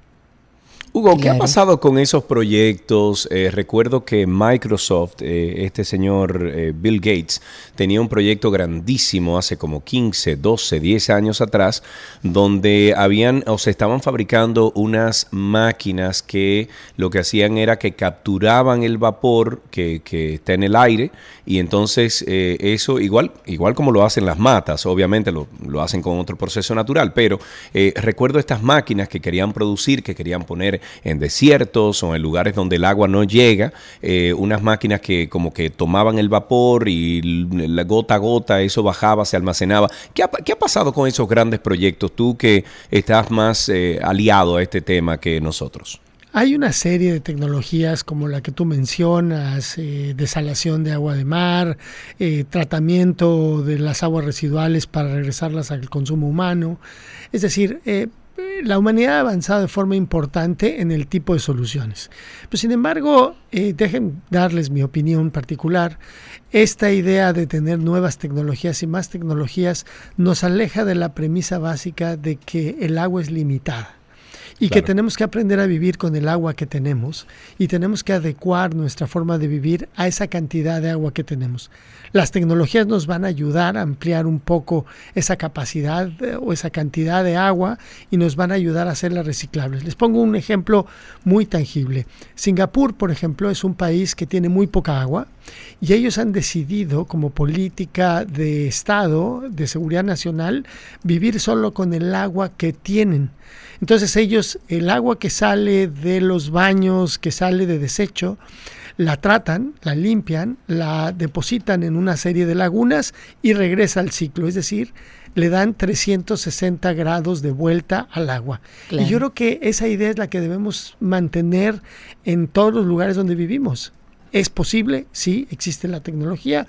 Hugo, ¿qué claro. ha pasado con esos proyectos? Eh, recuerdo que Microsoft, eh, este señor eh, Bill Gates, tenía un proyecto grandísimo hace como 15, 12, 10 años atrás, donde habían o se estaban fabricando unas máquinas que lo que hacían era que capturaban el vapor que, que está en el aire y entonces eso igual, igual como lo hacen las matas, obviamente lo, lo hacen con otro proceso natural, pero recuerdo estas máquinas que querían producir, que querían poner en desiertos o en lugares donde el agua no llega, eh, unas máquinas que como que tomaban el vapor y la gota a gota eso bajaba, se almacenaba. ¿Qué ha, qué ha pasado con esos grandes proyectos? Tú que estás más eh, aliado a este tema que nosotros. Hay una serie de tecnologías como la que tú mencionas, eh, desalación de agua de mar, tratamiento de las aguas residuales para regresarlas al consumo humano. Es decir, la humanidad ha avanzado de forma importante en el tipo de soluciones. Pero sin embargo, eh, dejen darles mi opinión particular. Esta idea de tener nuevas tecnologías y más tecnologías nos aleja de la premisa básica de que el agua es limitada y claro. que tenemos que aprender a vivir con el agua que tenemos y tenemos que adecuar nuestra forma de vivir a esa cantidad de agua que tenemos. Las tecnologías nos van a ayudar a ampliar un poco esa capacidad o esa cantidad de agua y nos van a ayudar a hacerlas reciclables. Les pongo un ejemplo muy tangible. Singapur, por ejemplo, es un país que tiene muy poca agua y ellos han decidido como política de Estado, de seguridad nacional, vivir solo con el agua que tienen. Entonces ellos, el agua que sale de los baños, que sale de desecho, la tratan, la limpian, la depositan en una serie de lagunas y regresa al ciclo, es decir, le dan 360 grados de vuelta al agua. Claro. Y yo creo que esa idea es la que debemos mantener en todos los lugares donde vivimos. ¿Es posible? Sí, existe la tecnología.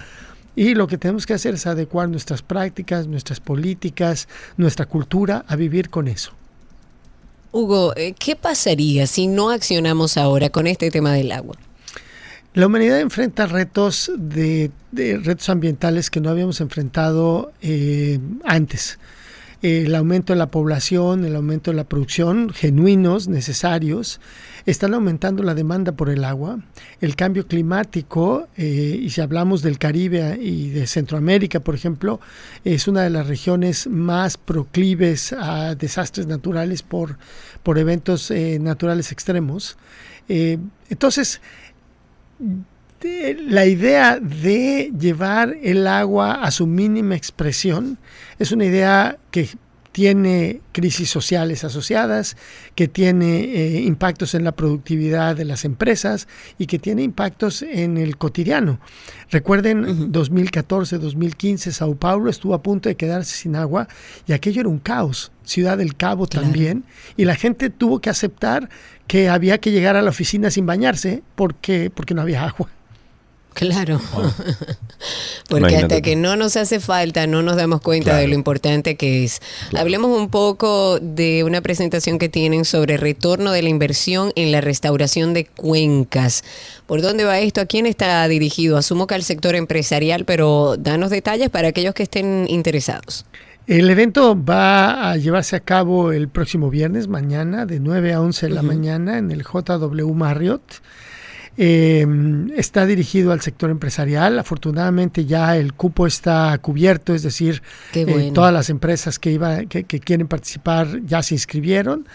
Y lo que tenemos que hacer es adecuar nuestras prácticas, nuestras políticas, nuestra cultura a vivir con eso. Hugo, eh, ¿qué pasaría si no accionamos ahora con este tema del agua? La humanidad enfrenta retos de, retos ambientales que no habíamos enfrentado eh, antes. El aumento de la población, el aumento de la producción, genuinos, necesarios, están aumentando la demanda por el agua. El cambio climático, eh, y si hablamos del Caribe y de Centroamérica, por ejemplo, es una de las regiones más proclives a desastres naturales por, por eventos eh, naturales extremos. Eh, entonces, la idea de llevar el agua a su mínima expresión es una idea que tiene crisis sociales asociadas, que tiene eh, impactos en la productividad de las empresas y que tiene impactos en el cotidiano. Recuerden, 2014, 2015, Sao Paulo estuvo a punto de quedarse sin agua y aquello era un caos. Ciudad del Cabo también. Y la gente tuvo que aceptar que había que llegar a la oficina sin bañarse porque, porque no había agua. Claro, porque hasta que no nos hace falta no nos damos cuenta de lo importante que es. Hablemos un poco de una presentación que tienen sobre retorno de la inversión en la restauración de cuencas. ¿Por dónde va esto? ¿A quién está dirigido? Asumo que al sector empresarial, pero danos detalles para aquellos que estén interesados. El evento va a llevarse a cabo el próximo viernes, mañana, de 9 a 11 de la mañana, en el JW Marriott. Eh, está dirigido al sector empresarial. Afortunadamente ya el cupo está cubierto, es decir, eh, todas las empresas que, iba, que, quieren participar ya se inscribieron.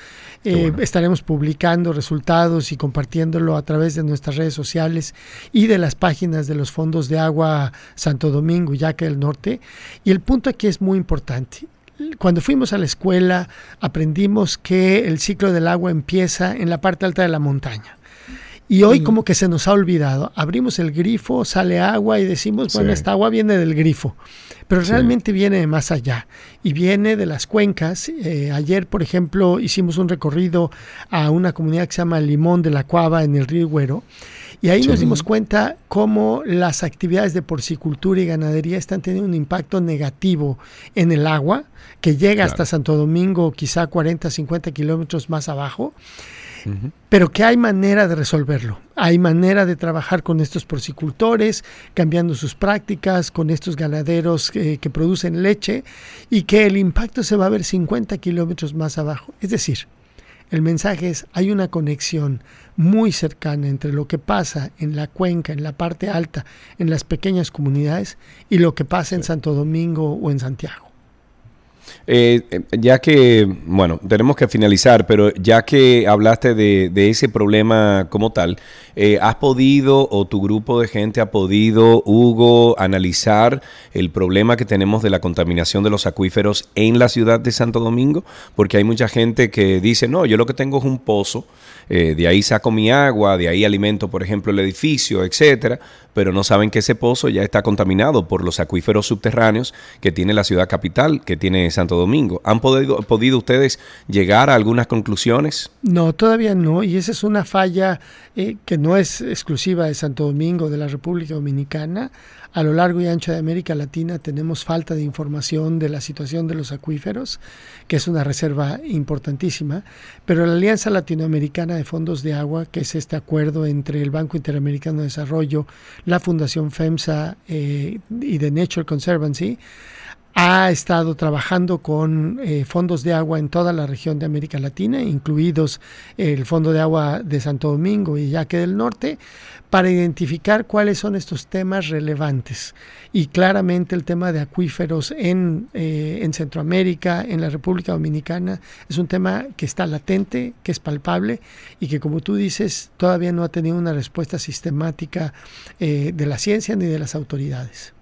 Eh, estaremos publicando resultados y compartiéndolo a través de nuestras redes sociales y de las páginas de los fondos de agua Santo Domingo y Yaca del Norte. Y el punto aquí es muy importante cuando fuimos a la escuela aprendimos que el ciclo del agua empieza en la parte alta de la montaña. Y hoy como que se nos ha olvidado. Abrimos el grifo, sale agua y decimos, bueno, esta agua viene del grifo. Pero realmente viene de más allá y viene de las cuencas. Eh, ayer, por ejemplo, hicimos un recorrido a una comunidad que se llama Limón de la Cuava en el río Güero. Y ahí nos dimos cuenta cómo las actividades de porcicultura y ganadería están teniendo un impacto negativo en el agua, que llega hasta Santo Domingo, quizá 40, 50 kilómetros más abajo pero que hay manera de resolverlo. Hay manera de trabajar con estos porcicultores, cambiando sus prácticas, con estos ganaderos que, que producen leche y que el impacto se va a ver 50 kilómetros más abajo. Es decir, el mensaje es, hay una conexión muy cercana entre lo que pasa en la cuenca, en la parte alta, en las pequeñas comunidades, y lo que pasa en Santo Domingo o en Santiago. Eh, ya que, bueno, tenemos que finalizar, pero ya que hablaste de, ese problema como tal, eh, ¿has podido o tu grupo de gente ha podido, Hugo, analizar el problema que tenemos de la contaminación de los acuíferos en la ciudad de Santo Domingo? Porque hay mucha gente que dice, no, yo lo que tengo es un pozo, de ahí saco mi agua, de ahí alimento, por ejemplo, el edificio, etcétera, pero no saben que ese pozo ya está contaminado por los acuíferos subterráneos que tiene la ciudad capital, que tiene Santo Domingo. ¿Han podido, podido ustedes llegar a algunas conclusiones? No, todavía no, y esa es una falla eh, que no es exclusiva de Santo Domingo, de la República Dominicana. A lo largo y ancho de América Latina tenemos falta de información de la situación de los acuíferos, que es una reserva importantísima, pero la Alianza Latinoamericana de Fondos de Agua, que es este acuerdo entre el Banco Interamericano de Desarrollo, la Fundación FEMSA eh, y The Nature Conservancy, ha estado trabajando con eh, fondos de agua en toda la región de América Latina, incluidos el Fondo de Agua de Santo Domingo y Yaque del Norte, para identificar cuáles son estos temas relevantes. Y claramente el tema de acuíferos en, eh, en Centroamérica, en la República Dominicana, es un tema que está latente, que es palpable y que, como tú dices, todavía no ha tenido una respuesta sistemática eh, de la ciencia ni de las autoridades.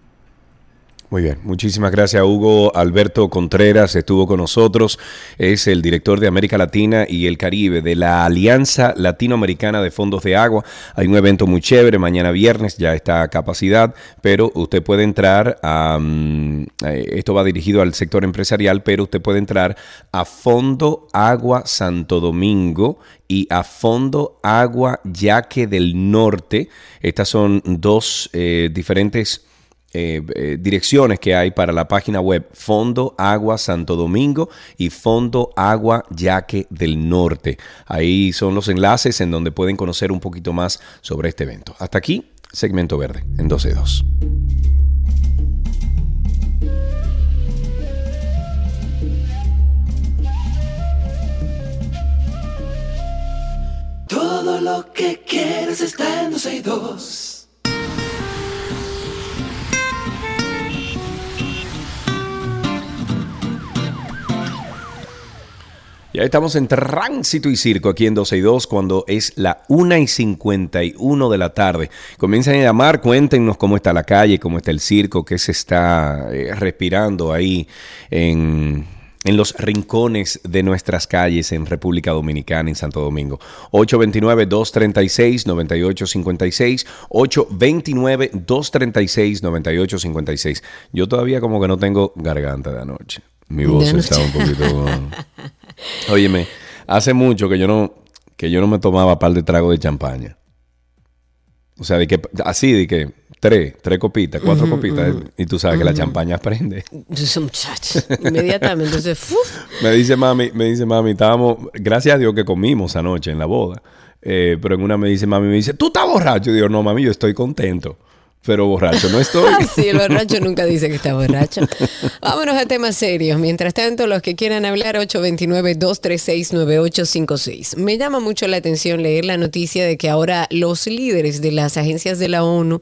Muy bien, muchísimas gracias Hugo. Alberto Contreras estuvo con nosotros, es el director de América Latina y el Caribe de la Alianza Latinoamericana de Fondos de Agua. Hay un evento muy chévere, mañana viernes ya está a capacidad, pero usted puede entrar a... Mm, eh, esto va dirigido al sector empresarial, pero usted puede entrar a Fondo Agua Santo Domingo y a Fondo Agua Yaque del Norte. Estas son dos eh, diferentes eh, eh, direcciones que hay para la página web Fondo Agua Santo Domingo y Fondo Agua Yaque del Norte. Ahí son los enlaces en donde pueden conocer un poquito más sobre este evento. Hasta aquí, segmento verde en 12.2. Todo lo que quieres está en 12.2. Ya estamos en tránsito y circo aquí en 12 y 2 cuando es la 1 y 51 de la tarde. Comiencen a llamar, cuéntenos cómo está la calle, cómo está el circo, qué se está eh, respirando ahí en, en los rincones de nuestras calles en República Dominicana, en Santo Domingo. 829-236-9856. 829-236-9856. Yo todavía como que no tengo garganta de anoche. Mi voz está un poquito... Óyeme, hace mucho que yo no, que yo no me tomaba par de trago de champaña. O sea, de que, así, de que tres, tres copitas, cuatro copitas, y tú sabes que la champaña prende. Entonces, muchacho, inmediatamente. Entonces. Me dice mami, me dice mami, estábamos, gracias a Dios que comimos anoche en la boda. Eh, pero en una me dice mami, me dice, ¿tú estás borracho? Y digo, no, mami, yo estoy contento. Pero borracho no estoy. Sí, el borracho nunca dice que está borracho. Vámonos a temas serios. Mientras tanto, los que quieran hablar, 829-236-9856. Me llama mucho la atención leer la noticia de que ahora los líderes de las agencias de la ONU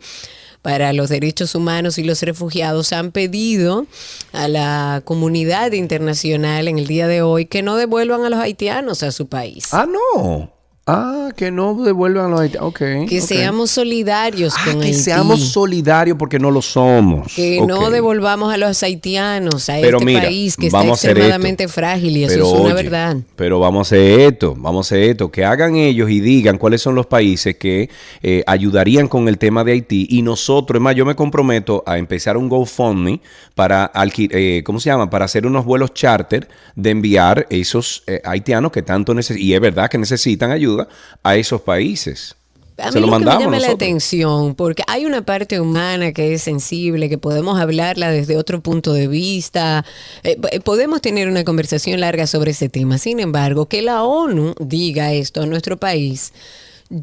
para los derechos humanos y los refugiados han pedido a la comunidad internacional en el día de hoy que no devuelvan a los haitianos a su país. ah, no. Ah, que no devuelvan los haitianos. Ok. que seamos solidarios Ah, con que Haití. seamos solidarios porque no lo somos. Que no devolvamos a los haitianos a Pero este mira, país que está a extremadamente frágil y eso Pero es una oye, verdad. Pero vamos a hacer esto, vamos a hacer esto, que hagan ellos y digan cuáles son los países que eh, ayudarían con el tema de Haití y nosotros, es más, yo me comprometo a empezar un GoFundMe para eh, ¿cómo se llama? Para hacer unos vuelos charter de enviar esos eh, haitianos que tanto necesitan, y es verdad que necesitan ayuda a esos países. A Se lo lo, que me llama la nosotros. atención, porque hay una parte humana que es sensible, que podemos hablarla desde otro punto de vista, eh, p- podemos tener una conversación larga sobre ese tema. Sin embargo, que la ONU diga esto a nuestro país,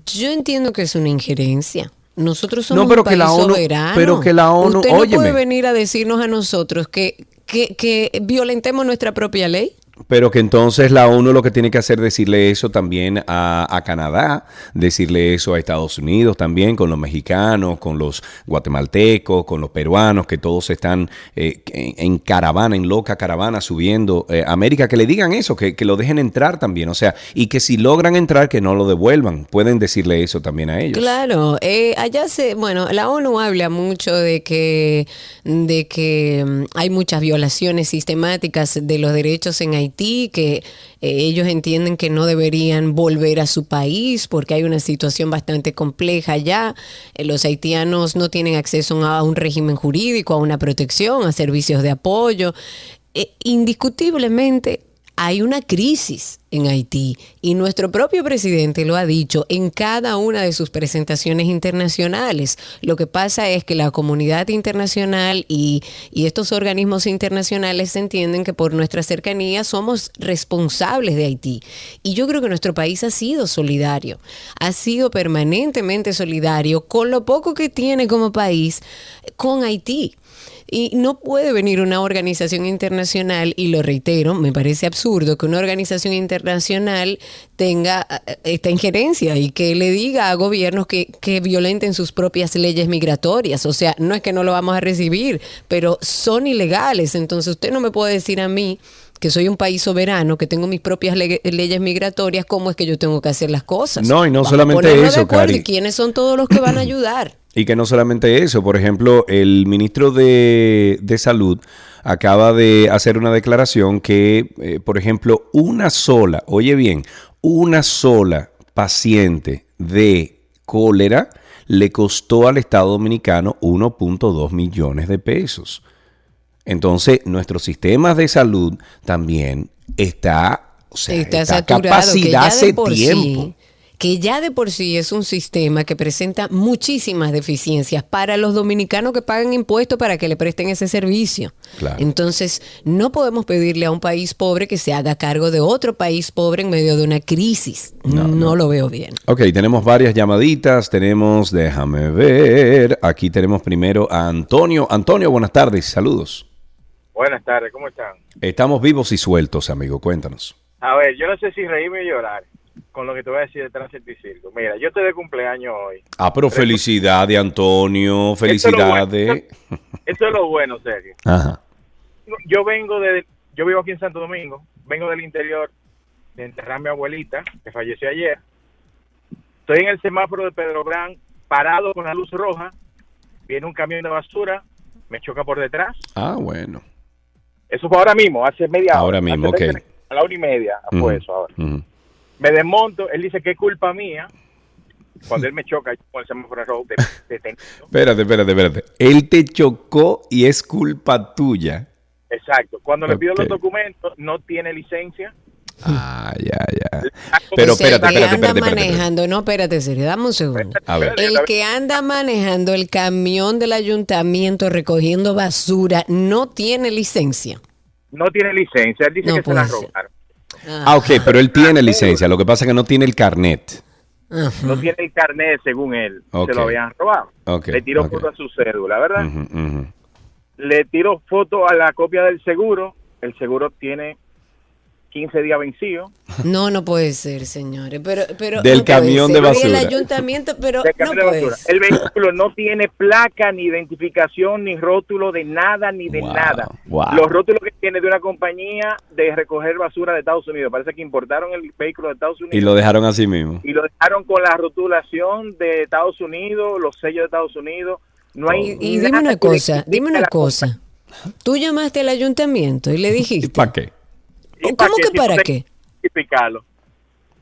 yo entiendo que es una injerencia. Nosotros somos No, pero un que país la ONU- soberano. pero que la ONU- Usted no puede venir a decirnos a nosotros que, que, que violentemos nuestra propia ley. Pero que entonces la ONU lo que tiene que hacer es decirle eso también a, Canadá, decirle eso a Estados Unidos también, con los mexicanos, con los guatemaltecos, con los peruanos, que todos están eh, en, caravana, en loca caravana, subiendo eh, América, que le digan eso, que, que lo dejen entrar también, o sea, y que si logran entrar, que no lo devuelvan. Pueden decirle eso también a ellos. Claro, eh, allá se, bueno, la ONU habla mucho de que, de que mm, hay muchas violaciones sistemáticas de los derechos en Que eh, ellos entienden que no deberían volver a su país porque hay una situación bastante compleja allá. Eh, los haitianos no tienen acceso a un régimen jurídico, a una protección, a servicios de apoyo. Eh, indiscutiblemente hay una crisis en Haití y nuestro propio presidente lo ha dicho en cada una de sus presentaciones internacionales. Lo que pasa es que la comunidad internacional y, estos organismos internacionales entienden que por nuestra cercanía somos responsables de Haití. Y yo creo que nuestro país ha sido solidario, ha sido permanentemente solidario con lo poco que tiene como país con Haití. Y no puede venir una organización internacional, y lo reitero, me parece absurdo que una organización internacional tenga eh, esta injerencia y que le diga a gobiernos que, que violenten sus propias leyes migratorias. O sea, no es que no lo vamos a recibir, pero son ilegales. Entonces usted no me puede decir a mí que soy un país soberano, que tengo mis propias le- leyes migratorias, cómo es que yo tengo que hacer las cosas. No, y no Vamos solamente eso, Cari. ¿Y quiénes son todos los que van a ayudar? Y que no solamente eso, por ejemplo, el ministro de, de Salud acaba de hacer una declaración que, eh, por ejemplo, una sola, oye bien, una sola paciente de cólera le costó al Estado Dominicano 1.2 millones de pesos. Entonces, nuestro sistema de salud también está, o sea, está, está saturado, capacidad hace tiempo. sí que ya de por sí es un sistema que presenta muchísimas deficiencias para los dominicanos que pagan impuestos para que le presten ese servicio. Claro. Entonces, no podemos pedirle a un país pobre que se haga cargo de otro país pobre en medio de una crisis. No, lo veo bien. Ok, tenemos varias llamaditas. Tenemos, déjame ver. Aquí tenemos primero a Antonio. Antonio, buenas tardes. Saludos. Buenas tardes, ¿cómo están? Estamos vivos y sueltos, amigo. Cuéntanos. A ver, yo no sé si reírme o llorar con lo que te voy a decir de Transit Circo. Mira, yo estoy de cumpleaños hoy. Ah, pero felicidades, Antonio. Felicidades. Esto es lo bueno, Sergio. Ajá. Yo vengo de, yo vivo aquí en Santo Domingo, vengo del interior de enterrar a mi abuelita, que falleció ayer. Estoy en el semáforo de Pedro Gran, parado con la luz roja. Viene un camión de basura, me choca por detrás. Ah, bueno. Eso fue ahora mismo, hace media hora. Ahora mismo, ok. 20 A la hora y media fue eso ahora. Me desmonto, él dice que es culpa mía. Cuando él me choca yo con el semáforo en rojo, de- detenido. Espérate, espérate, espérate. Él te chocó y es culpa tuya. Exacto. Cuando le pido los documentos, no tiene licencia. Ah, ya, ya. Pero sea, espérate, el que espérate, anda espérate, espérate. manejando, no, espérate, serio, dame un segundo. A ver. El que anda manejando el camión del ayuntamiento recogiendo basura no tiene licencia. No tiene licencia. Él dice No que se la robaron. Ah, ok, pero él tiene licencia. Lo que pasa es que no tiene el carnet. No tiene el carnet, según él. Se lo habían robado. Ok, Le tiró ok. foto a su cédula, ¿verdad? Le tiró foto a la copia del seguro. El seguro tiene 15 días vencido. No, no puede ser, señores. Pero, pero Del no camión ser. de Y El basura. ayuntamiento, pero de no camión de puede basura. ser. El vehículo no tiene placa, ni identificación, ni rótulo de nada, ni de Wow, nada. wow. Los rótulos que tiene de una compañía de recoger basura de Estados Unidos. Parece que importaron el vehículo de Estados Unidos Y lo dejaron así mismo. y lo dejaron con la rotulación de Estados Unidos, los sellos de Estados Unidos. No hay Y, y dime una cosa, dime una cosa. Tú llamaste al ayuntamiento y le ¿Y dijiste, para qué? Compañía. ¿Y ¿cómo que Si para no qué?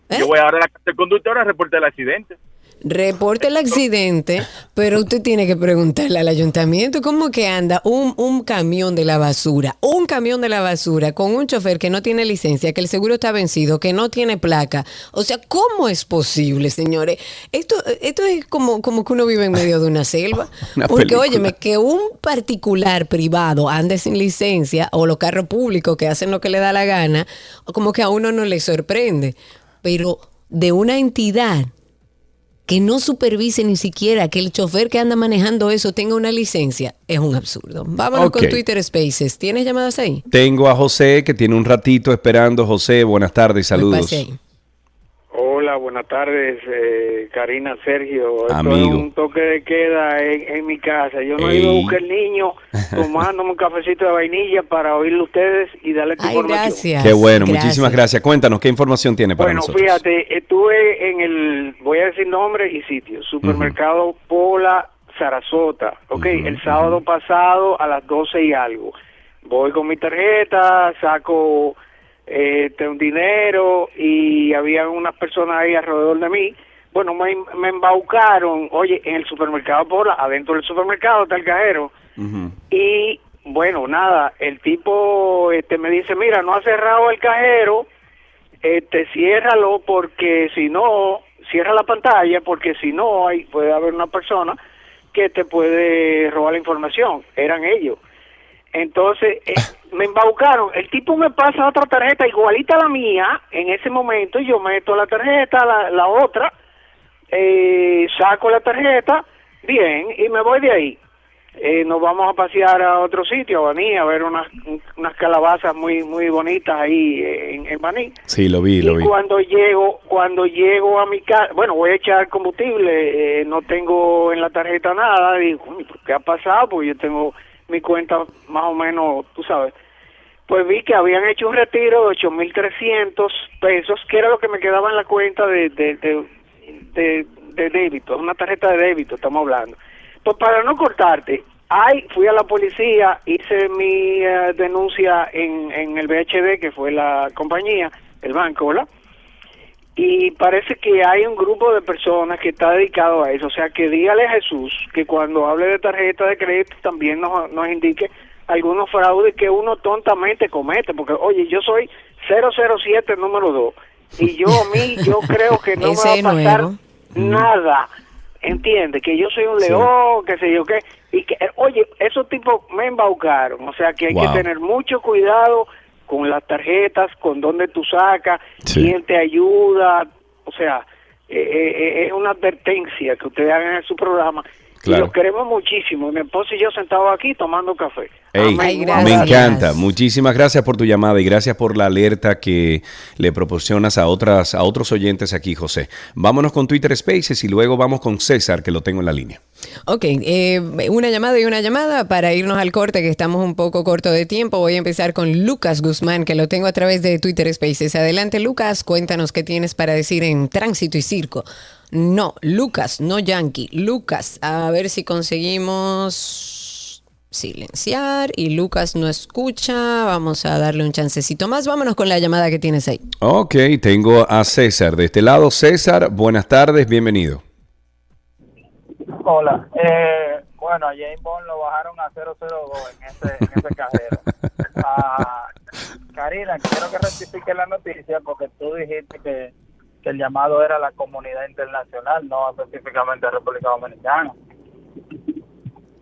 ¿Eh? Yo voy ahora a la casa del conductor a reportar el accidente. Reporte el accidente, pero usted tiene que preguntarle al ayuntamiento cómo que anda un, un camión de la basura, un camión de la basura con un chofer que no tiene licencia, que el seguro está vencido, que no tiene placa. O sea, ¿cómo es posible, señores? Esto, esto es como, como que uno vive en medio de una selva. Una Porque, película. óyeme, que un particular privado ande sin licencia o los carros públicos que hacen lo que le da la gana, como que a uno no le sorprende. Pero de una entidad que no supervise ni siquiera que el chofer que anda manejando eso tenga una licencia, es un absurdo. Vámonos con Twitter Spaces. ¿Tienes llamadas ahí? Tengo a José que tiene un ratito esperando. José, buenas tardes, saludos. Hola, buenas tardes, eh, Karina, Sergio. Esto Amigo. es un toque de queda en, en mi casa. Yo no he ido a buscar el niño tomándome un cafecito de vainilla para oírle a ustedes y darle esta Ay, información. gracias. Qué bueno, muchísimas gracias. Cuéntanos, ¿qué información tiene para Bueno, nosotros? fíjate, estuve en el, voy a decir nombre y sitio, supermercado Pola Sarasota, ok, el sábado pasado a las 12 y algo. Voy con mi tarjeta, saco este, un dinero y había unas personas ahí alrededor de mí. Bueno, me, me embaucaron, oye, en el supermercado Pola, adentro del supermercado está el cajero. Y bueno, nada, el tipo este me dice, mira, no ha cerrado el cajero, este ciérralo porque si no, cierra la pantalla porque si no hay puede haber una persona que te puede robar la información. Eran ellos. Entonces, eh, me embaucaron. El tipo me pasa otra tarjeta igualita a la mía en ese momento. y Yo meto la tarjeta, la, la otra, eh, saco la tarjeta, bien, y me voy de ahí. Eh, nos vamos a pasear a otro sitio, a Baní, a ver unas, unas calabazas muy muy bonitas ahí en, en Baní. Sí, lo vi, lo Y vi. cuando llego, cuando llego a mi casa, bueno, voy a echar combustible, eh, no tengo en la tarjeta nada, digo, "Coño, ¿qué ha pasado? Porque yo tengo mi cuenta más o menos, tú sabes. Pues vi que habían hecho un retiro de 8.300 pesos, que era lo que me quedaba en la cuenta de, de, de, débito, una tarjeta de débito, estamos hablando. Pues para no cortarte, ay, fui a la policía, hice mi eh, denuncia en, en el BHD, que fue la compañía, el banco, ¿verdad? Y parece que hay un grupo de personas que está dedicado a eso. O sea, que dígale a Jesús que cuando hable de tarjeta de crédito también nos, nos indique algunos fraudes que uno tontamente comete. Porque, oye, yo soy 007 número 2. Y yo a mí, yo creo que no Ese me va a pasar nuevo. nada. Entiende que yo soy un Sí. león, qué sé yo qué. Y que, oye, esos tipos me embaucaron. O sea, que hay Wow. que tener mucho cuidado con las tarjetas, con dónde tú sacas, Sí. quién te ayuda. O sea, eh, eh, eh, es una advertencia que ustedes hagan en su programa. Claro. Y los queremos muchísimo. Mi esposo y yo sentados aquí tomando café. Ey, Amén. Ay, me encanta. Muchísimas gracias por tu llamada y gracias por la alerta que le proporcionas a otras a otros oyentes aquí, José. Vámonos con Twitter Spaces y luego vamos con César, que lo tengo en la línea. Ok, eh, una llamada y una llamada para irnos al corte, que estamos un poco corto de tiempo. Voy a empezar con Lucas Guzmán, que lo tengo a través de Twitter Spaces. Adelante, Lucas, cuéntanos qué tienes para decir en Tránsito y Circo. No, Lucas, no Yankee. Lucas, a ver si conseguimos. silenciar y Lucas no escucha. Vamos a darle un chancecito más. Vámonos con la llamada que tienes ahí. Ok, tengo a César de este lado. César, buenas tardes, bienvenido. Hola. Eh, bueno, a James Bond lo bajaron a 002 en ese, en ese cajero. Ah, Karina, quiero que rectifique la noticia porque tú dijiste que, que el llamado era la comunidad internacional, no específicamente República Dominicana.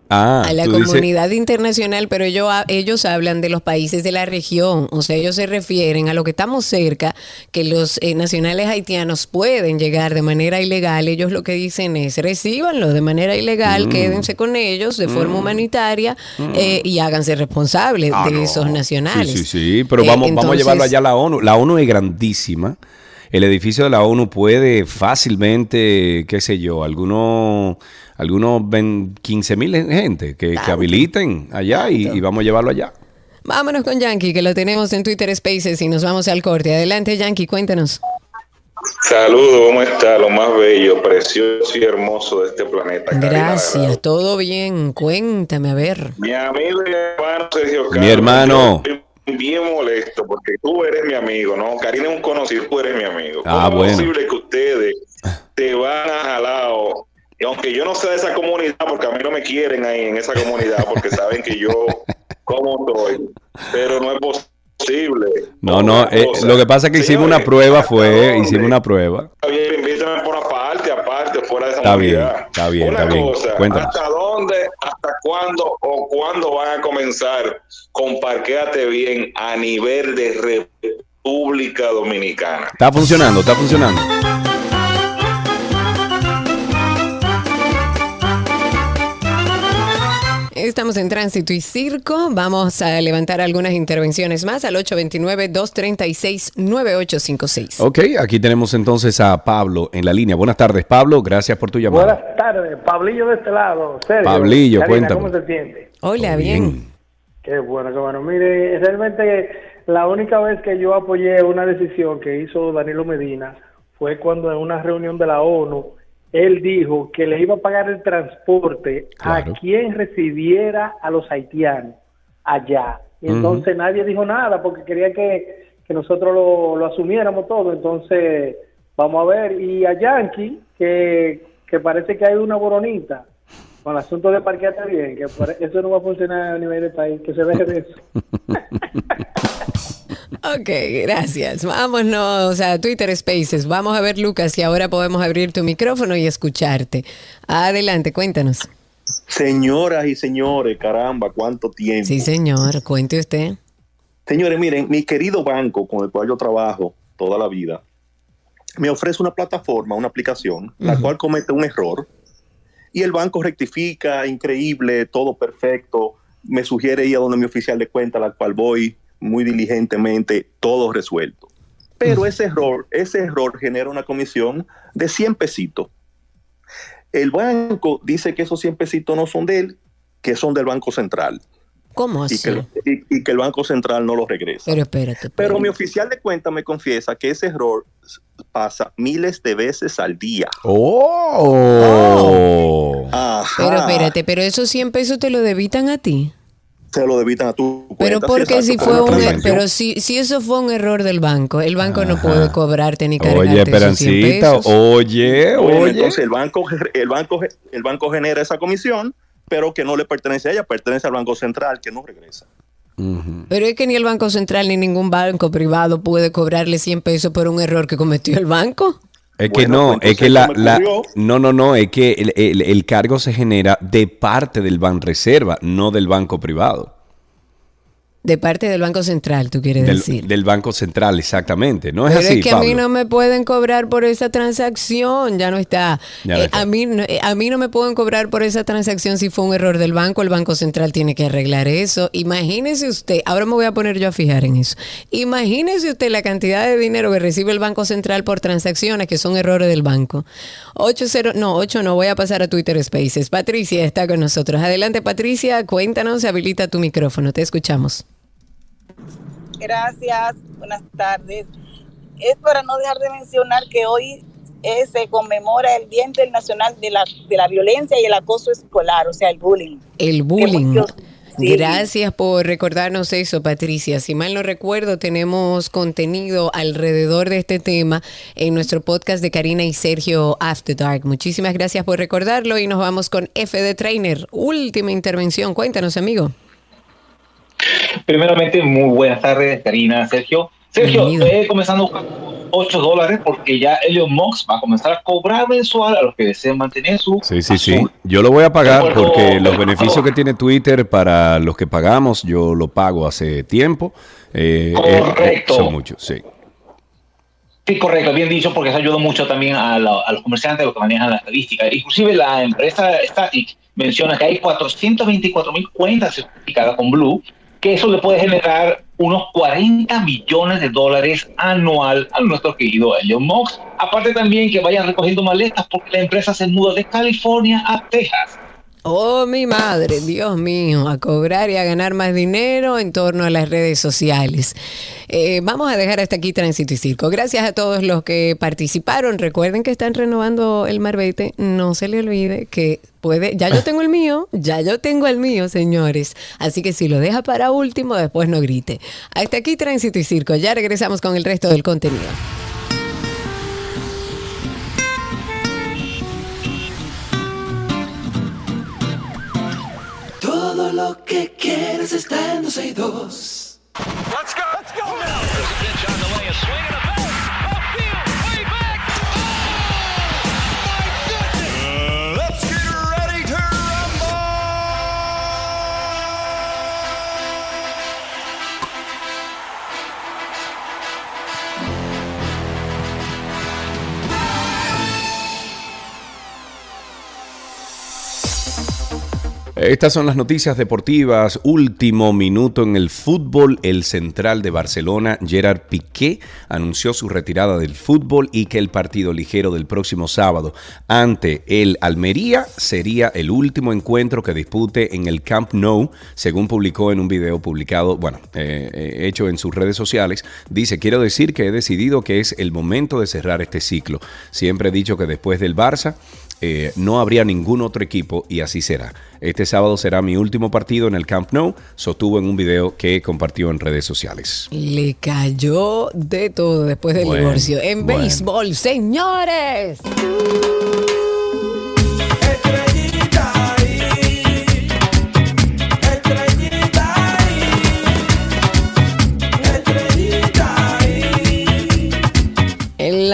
Ah, a la dices- comunidad internacional, pero ellos, ellos hablan de los países de la región, o sea, ellos se refieren a lo que estamos cerca, que los eh, nacionales haitianos pueden llegar de manera ilegal, ellos lo que dicen es recíbanlo de manera ilegal, Mm. quédense con ellos de forma Mm. humanitaria eh, y háganse responsables Ah, de no. esos nacionales. Sí, sí, sí, pero Eh, vamos, vamos a llevarlo allá a la ONU. La ONU es grandísima. El edificio de la ONU puede fácilmente, qué sé yo, algunos algunos 15 mil gente que, que habiliten allá y, y vamos a llevarlo allá. Vámonos con Yankee, que lo tenemos en Twitter Spaces y nos vamos al corte. Adelante, Yankee, cuéntanos. Saludos, ¿cómo está? Lo más bello, precioso y hermoso de este planeta. Karina Gracias, todo bien. Cuéntame, a ver. Mi amigo y hermano Sergio Carlos. Mi hermano. estoy bien molesto porque tú eres mi amigo, ¿no? Karina es un conocido, tú eres mi amigo. Ah, ¿Cómo bueno. es posible que ustedes te van a jalao? Y aunque yo no sea de esa comunidad, porque a mí no me quieren ahí en esa comunidad, porque saben que yo, ¿cómo estoy? Pero no es posible. No, no, eh, lo que pasa es que hicimos una prueba, ¿hasta fue, hicimos una prueba. Está bien, invítame por aparte, aparte, fuera de esa Está bien, está bien, Una está bien. cosa, Cuéntanos. ¿hasta dónde, hasta cuándo o cuándo van a comenzar con Parquéate Bien a nivel de República Dominicana? Está funcionando, está funcionando. Estamos en tránsito y circo. Vamos a levantar algunas intervenciones más al 829-236-9856. Ok, aquí tenemos entonces a Pablo en la línea. Buenas tardes, Pablo. Gracias por tu llamada. Buenas tardes, Pablillo de este lado. Sergio, Pablillo, Karina, cuéntame. ¿Cómo se siente? Hola, bien. Qué bueno, qué bueno. Mire, realmente la única vez que yo apoyé una decisión que hizo Danilo Medina fue cuando en una reunión de la ONU él dijo que le iba a pagar el transporte Claro. a quien recibiera a los haitianos allá. Y entonces nadie dijo nada porque quería que, que nosotros lo, lo asumiéramos todo. Entonces, vamos a ver. Y a Yankee, que, que parece que hay una boronita con el asunto de parquearte bien, que eso no va a funcionar a nivel del país, que se deje de eso. Ok, gracias. Vámonos a Twitter Spaces. Vamos a ver, Lucas, si ahora podemos abrir tu micrófono y escucharte. Adelante, cuéntanos. Señoras y señores, caramba, cuánto tiempo. Sí, señor, cuente usted. Señores, miren, mi querido banco con el cual yo trabajo toda la vida me ofrece una plataforma, una aplicación, la cual comete un error y el banco rectifica, increíble, todo perfecto, me sugiere ir a donde mi oficial de cuenta, la cual voy muy diligentemente, todo resuelto. Pero ese error, ese error genera una comisión de 100 pesitos. El banco dice que esos 100 pesitos no son de él, que son del Banco Central. ¿Cómo Y así? que, y- y que el Banco Central no los regresa. Pero espérate. Pero mi oficial de cuenta me confiesa que ese error pasa miles de veces al día. Oh. Ajá. Pero espérate, pero esos 100 pesos te lo debitan a ti. Se lo debitan a tu cuenta. Pero porque si fue un er- pero si, si eso fue un error del banco, el banco no puede cobrarte ni cargarte Oye, esos 100 Esperancita, pesos. oye, Bueno, oye. Entonces el banco, el, banco, el banco genera esa comisión, pero que no le pertenece a ella, pertenece al Banco Central, que no regresa. Pero es que ni el Banco Central ni ningún banco privado puede cobrarle 100 pesos por un error que cometió el banco. Es que Bueno, no, pues es que la, la- no, no, no, es que el, el- el cargo se genera de parte del Banreserva, no del banco privado. De parte del Banco Central, tú quieres Del, decir. del banco central, exactamente. No es Pero así, es que a mí no me pueden cobrar por esa transacción, ya no está. Ya no Eh. A, mí, no- eh, a mí no me pueden cobrar por esa transacción si fue un error del banco, el Banco Central tiene que arreglar eso. Imagínese usted, ahora me voy a poner yo a fijar en eso. Imagínese usted la cantidad de dinero que recibe el Banco Central por transacciones que son errores del banco. 80, no, 8 no, voy a pasar a Twitter Spaces. Patricia está con nosotros. Adelante Patricia, cuéntanos, habilita tu micrófono, te escuchamos. Gracias, buenas tardes. Es para no dejar de mencionar que hoy eh, se conmemora el Día Internacional de la, de la Violencia y el Acoso Escolar, o sea, el bullying. El bullying. Gracias por recordarnos eso, Patricia. Si mal no recuerdo, tenemos contenido alrededor de este tema en nuestro podcast de Karina y Sergio After Dark. Muchísimas gracias por recordarlo y nos vamos con F de Trainer. Última intervención. Cuéntanos, amigo. Primeramente, muy buenas tardes, Karina, Sergio. Sergio, estoy comenzando con 8 dólares porque ya Elon Musk va a comenzar a cobrar mensual a los que deseen mantener su. Sí, sí, sí. Yo lo voy a pagar porque los beneficios que tiene Twitter para los que pagamos, yo lo pago hace tiempo. Eh, eh, Correcto. son muchos, sí. Sí, correcto, bien dicho, porque eso ayuda mucho también a, la- a los comerciantes, a los que manejan la estadística. Inclusive la empresa Static menciona que hay 424 mil cuentas certificadas con Blue, que eso le puede generar unos 40 millones de dólares anual a nuestro querido Elon Musk. Aparte también que vayan recogiendo maletas porque la empresa se muda de California a Texas. Oh, mi madre, Dios mío, a cobrar y a ganar más dinero en torno a las redes sociales. Eh, vamos a dejar hasta aquí Tránsito y Circo. Gracias a todos los que participaron. Recuerden que están renovando el Marbete. No se le olvide que puede, ya yo tengo el mío, ya yo tengo el mío, señores. Así que si lo deja para último, después no grite. Hasta aquí Tránsito y Circo. Ya regresamos con el resto del contenido. Todo lo que quieres está en 12 y 2. Let's go. Let's go now. Estas son las noticias deportivas. Último minuto en el fútbol. El central de Barcelona, Gerard Piqué, anunció su retirada del fútbol y que el partido ligero del próximo sábado ante el Almería sería el último encuentro que dispute en el Camp Nou, según publicó en un video publicado, bueno, eh, eh, hecho en sus redes sociales. Dice, quiero decir que he decidido que es el momento de cerrar este ciclo. Siempre he dicho que después del Barça eh, no habría ningún otro equipo y así será. Este sábado será mi último partido en el Camp Nou, sostuvo en un video que compartió en redes sociales. Le cayó de todo después del Bueno, divorcio. En bueno. béisbol, señores.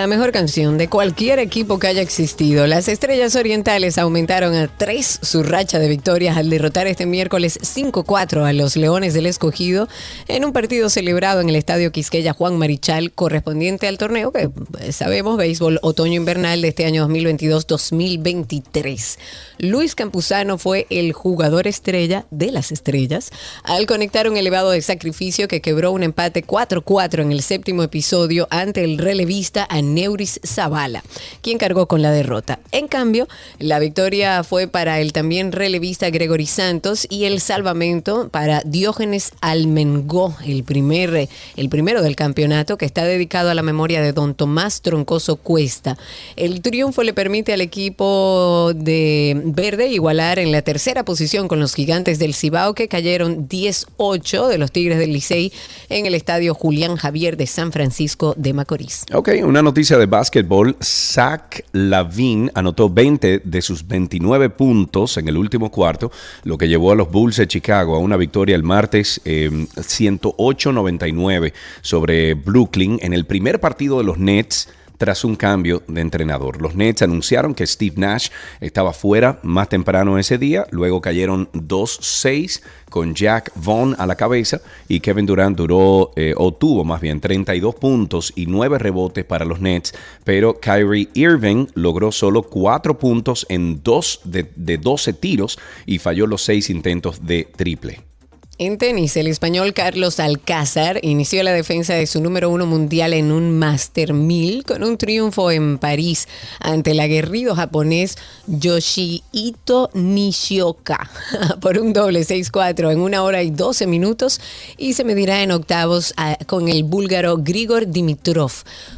La mejor canción de cualquier equipo que haya existido. Las Estrellas Orientales aumentaron a tres su racha de victorias al derrotar este miércoles 5-4 a los Leones del Escogido en un partido celebrado en el Estadio Quisqueya Juan Marichal correspondiente al torneo que eh, sabemos béisbol otoño-invernal de este año 2022-2023. Luis Campuzano fue el jugador estrella de las Estrellas al conectar un elevado de sacrificio que quebró un empate 4-4 en el séptimo episodio ante el relevista Aneuris Zavala, quien cargó con la derrota. En cambio, la victoria fue para el también relevista Gregory Santos y el salvamento para Diógenes Almengó, el, primer, el primero del campeonato que está dedicado a la memoria de don Tomás Troncoso Cuesta. El triunfo le permite al equipo de Verde igualar en la tercera posición con los gigantes del Cibao que cayeron 10-8 de los Tigres del Licey en el estadio Julián Javier de San Francisco de Macorís. Ok, una noticia de básquetbol. Zach Lavin anotó 20 de sus 29 puntos en el último cuarto, lo que llevó a los Bulls de Chicago a una victoria el martes eh, 108-99 sobre Brooklyn en el primer partido de los Nets tras un cambio de entrenador. Los Nets anunciaron que Steve Nash estaba fuera más temprano ese día, luego cayeron 2-6 con Jack Vaughn a la cabeza y Kevin Durant duró eh, o tuvo más bien 32 puntos y 9 rebotes para los Nets, pero Kyrie Irving logró solo 4 puntos en 2 de, de 12 tiros y falló los 6 intentos de triple. En tenis, el español Carlos Alcázar inició la defensa de su número uno mundial en un Master 1000 con un triunfo en París ante el aguerrido japonés Yoshihito Nishioka por un doble 6-4 en una hora y 12 minutos y se medirá en octavos a- con el búlgaro Grigor Dimitrov.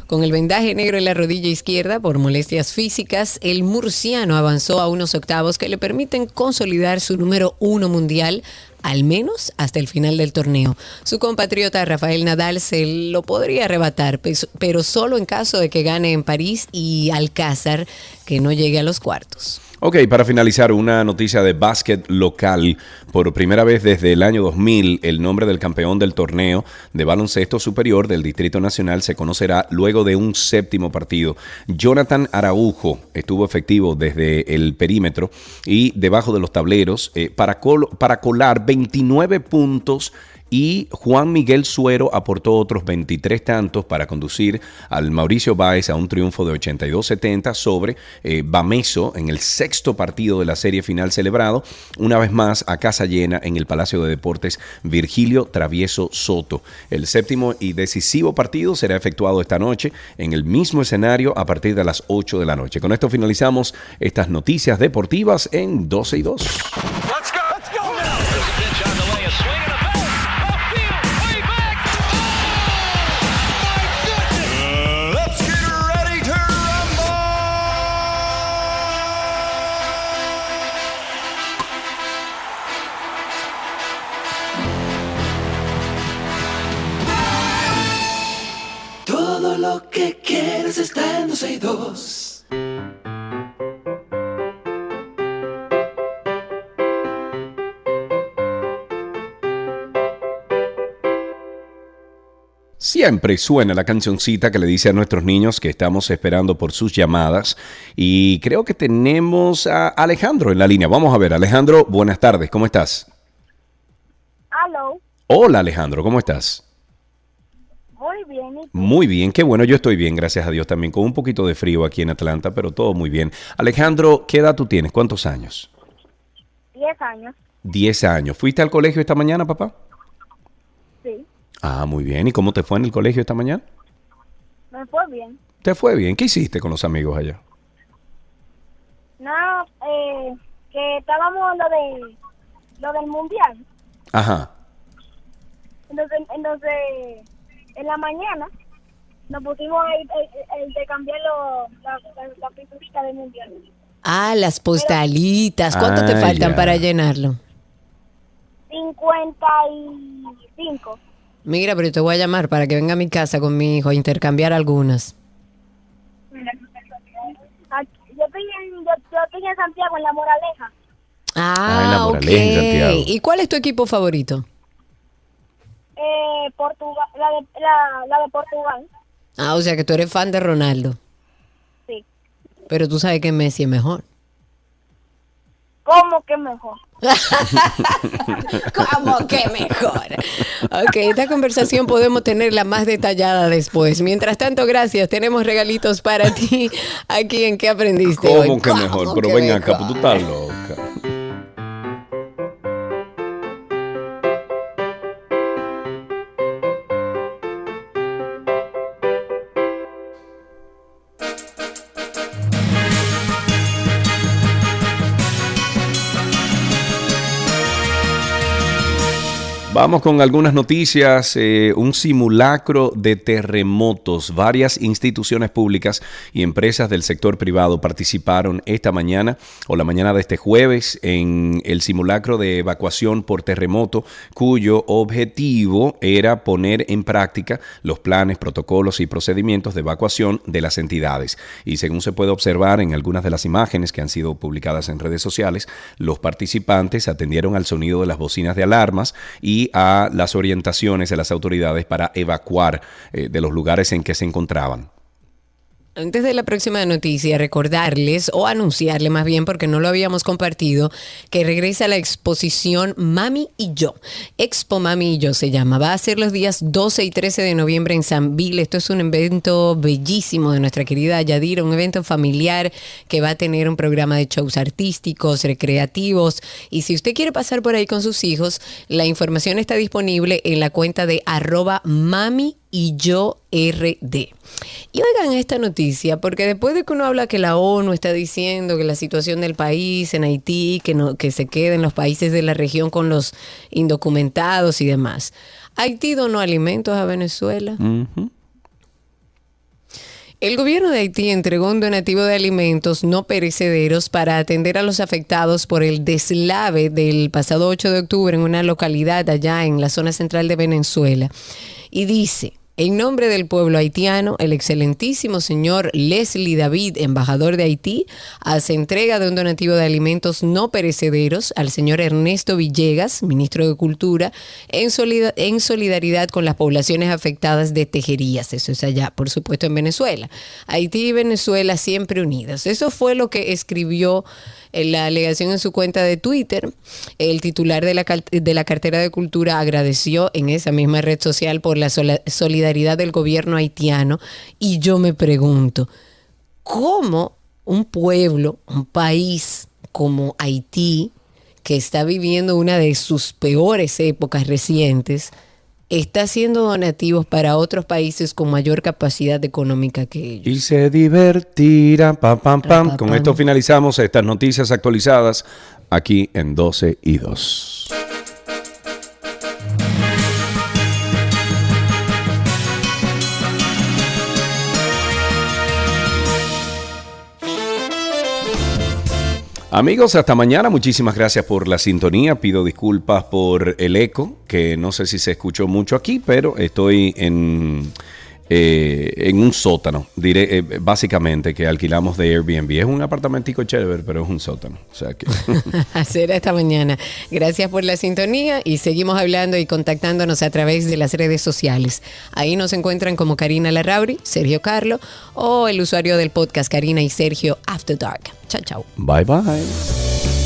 Con el vendaje negro en la rodilla izquierda por molestias físicas, el murciano avanzó a unos octavos que le permiten consolidar su número uno mundial al menos hasta el final del torneo. Su compatriota Rafael Nadal se lo podría arrebatar, pes- pero solo en caso de que gane en París y Alcázar que no llegue a los cuartos. Ok, para finalizar, una noticia de básquet local. Por primera vez desde el año 2000, el nombre del campeón del torneo de baloncesto superior del Distrito Nacional se conocerá luego de un séptimo partido. Jonathan Araujo estuvo efectivo desde el perímetro y debajo de los tableros eh, para, col- para colar 29 puntos y Juan Miguel Suero aportó otros 23 tantos para conducir al Mauricio Báez a un triunfo de 82-70 sobre eh, Bameso en el sexto partido de la serie final celebrado, una vez más a casa llena en el Palacio de Deportes Virgilio Travieso Soto. El séptimo y decisivo partido será efectuado esta noche en el mismo escenario a partir de las 8 de la noche. Con esto finalizamos estas noticias deportivas en 12 y 2. Siempre suena la cancioncita que le dice a nuestros niños que estamos esperando por sus llamadas y creo que tenemos a Alejandro en la línea. Vamos a ver, Alejandro, buenas tardes, ¿cómo estás? Hello. Hola Alejandro, ¿cómo estás? Muy bien. qué bueno, yo estoy bien, gracias a Dios también, con un poquito de frío aquí en Atlanta, pero todo muy bien. Alejandro, ¿qué edad tú tienes? ¿Cuántos años? Diez años. Diez años. ¿Fuiste al colegio esta mañana, papá? Sí, Ah, muy bien. ¿Y cómo te fue en el colegio esta mañana? me fue bien. ¿Te fue bien? ¿Qué hiciste con los amigos allá? No, eh, que estábamos lo de lo del mundial. Ajá. Entonces, entonces en la mañana nos pusimos a ir- el, el de cambiar lo- la, la, la pinturita del mundial. Ah, las postalitas. ¿Cuánto te Ah, faltan ya. para llenarlo? 55. Mira, pero yo te voy a llamar para que venga a mi casa con mi hijo a intercambiar algunas. Aquí- Yo estoy, en, yo, yo estoy en Santiago, en La Moraleja. Ah, en la ok. Moraleja, en Santiago. ¿Y cuál es tu equipo favorito? Eh, Portugal, la de, la, la de Portugal. Ah, o sea que tú eres fan de Ronaldo. Sí. Pero tú sabes que Messi es mejor. ¿Cómo que mejor? ¿Cómo que mejor? Ok, esta conversación podemos tenerla más detallada después. Mientras tanto, gracias. Tenemos regalitos para ti aquí en ¿Qué aprendiste hoy? ¿Cómo que mejor? Pero que ven acá, mejor? pues tú estás loca. Vamos con algunas noticias. eh, un simulacro de terremotos. Varias instituciones públicas y empresas del sector privado participaron esta mañana o la mañana de este jueves en el simulacro de evacuación por terremoto, cuyo objetivo era poner en práctica los planes, protocolos y procedimientos de evacuación de las entidades. Y según se puede observar en algunas de las imágenes que han sido publicadas en redes sociales, los participantes atendieron al sonido de las bocinas de alarmas y a las orientaciones de las autoridades para evacuar eh, de los lugares en que se encontraban. Antes de la próxima noticia, recordarles o anunciarle más bien, porque no lo habíamos compartido, que regresa la exposición Mami y Yo. Expo Mami y Yo se llama. Va a ser los días 12 y 13 de noviembre en San Vil. Esto es un evento bellísimo de nuestra querida Yadira, un evento familiar que va a tener un programa de shows artísticos, recreativos. Y si usted quiere pasar por ahí con sus hijos, la información está disponible en la cuenta de arroba mami y yo RD. Y oigan esta noticia, porque después de que uno habla que la ONU está diciendo que la situación del país en Haití, que, no, que se queden los países de la región con los indocumentados y demás, Haití donó alimentos a Venezuela. El gobierno de Haití entregó un donativo de alimentos no perecederos para atender a los afectados por el deslave del pasado 8 de octubre en una localidad allá en la zona central de Venezuela. Y dice, en nombre del pueblo haitiano, el excelentísimo señor Leslie David, embajador de Haití, hace entrega de un donativo de alimentos no perecederos al señor Ernesto Villegas, ministro de Cultura, en, solida- en solidaridad con las poblaciones afectadas de tejerías. Eso es allá, por supuesto, en Venezuela. Haití y Venezuela siempre unidas. Eso fue lo que escribió la alegación en su cuenta de Twitter. El titular de la, de la cartera de Cultura agradeció en esa misma red social por la solidaridad del gobierno haitiano. Y yo me pregunto, ¿cómo un pueblo, un país como Haití, que está viviendo una de sus peores épocas recientes, está haciendo donativos para otros países con mayor capacidad económica que ellos? Y se divertirá. Pam, pam, pam. Con esto finalizamos estas noticias actualizadas aquí en 12 y 2. Amigos, hasta mañana. Muchísimas gracias por la sintonía. Pido disculpas por el eco, que no sé si se escuchó mucho aquí, pero estoy en, eh, en un sótano, diré, eh, básicamente, que alquilamos de Airbnb. Es un apartamentico chévere, pero es un sótano. O sea que... Será esta mañana. Gracias por la sintonía y seguimos hablando y contactándonos a través de las redes sociales. Ahí nos encuentran como Karina Larrauri, Sergio Carlo o el usuario del podcast Karina y Sergio After Dark. Chao, chao. bye bye.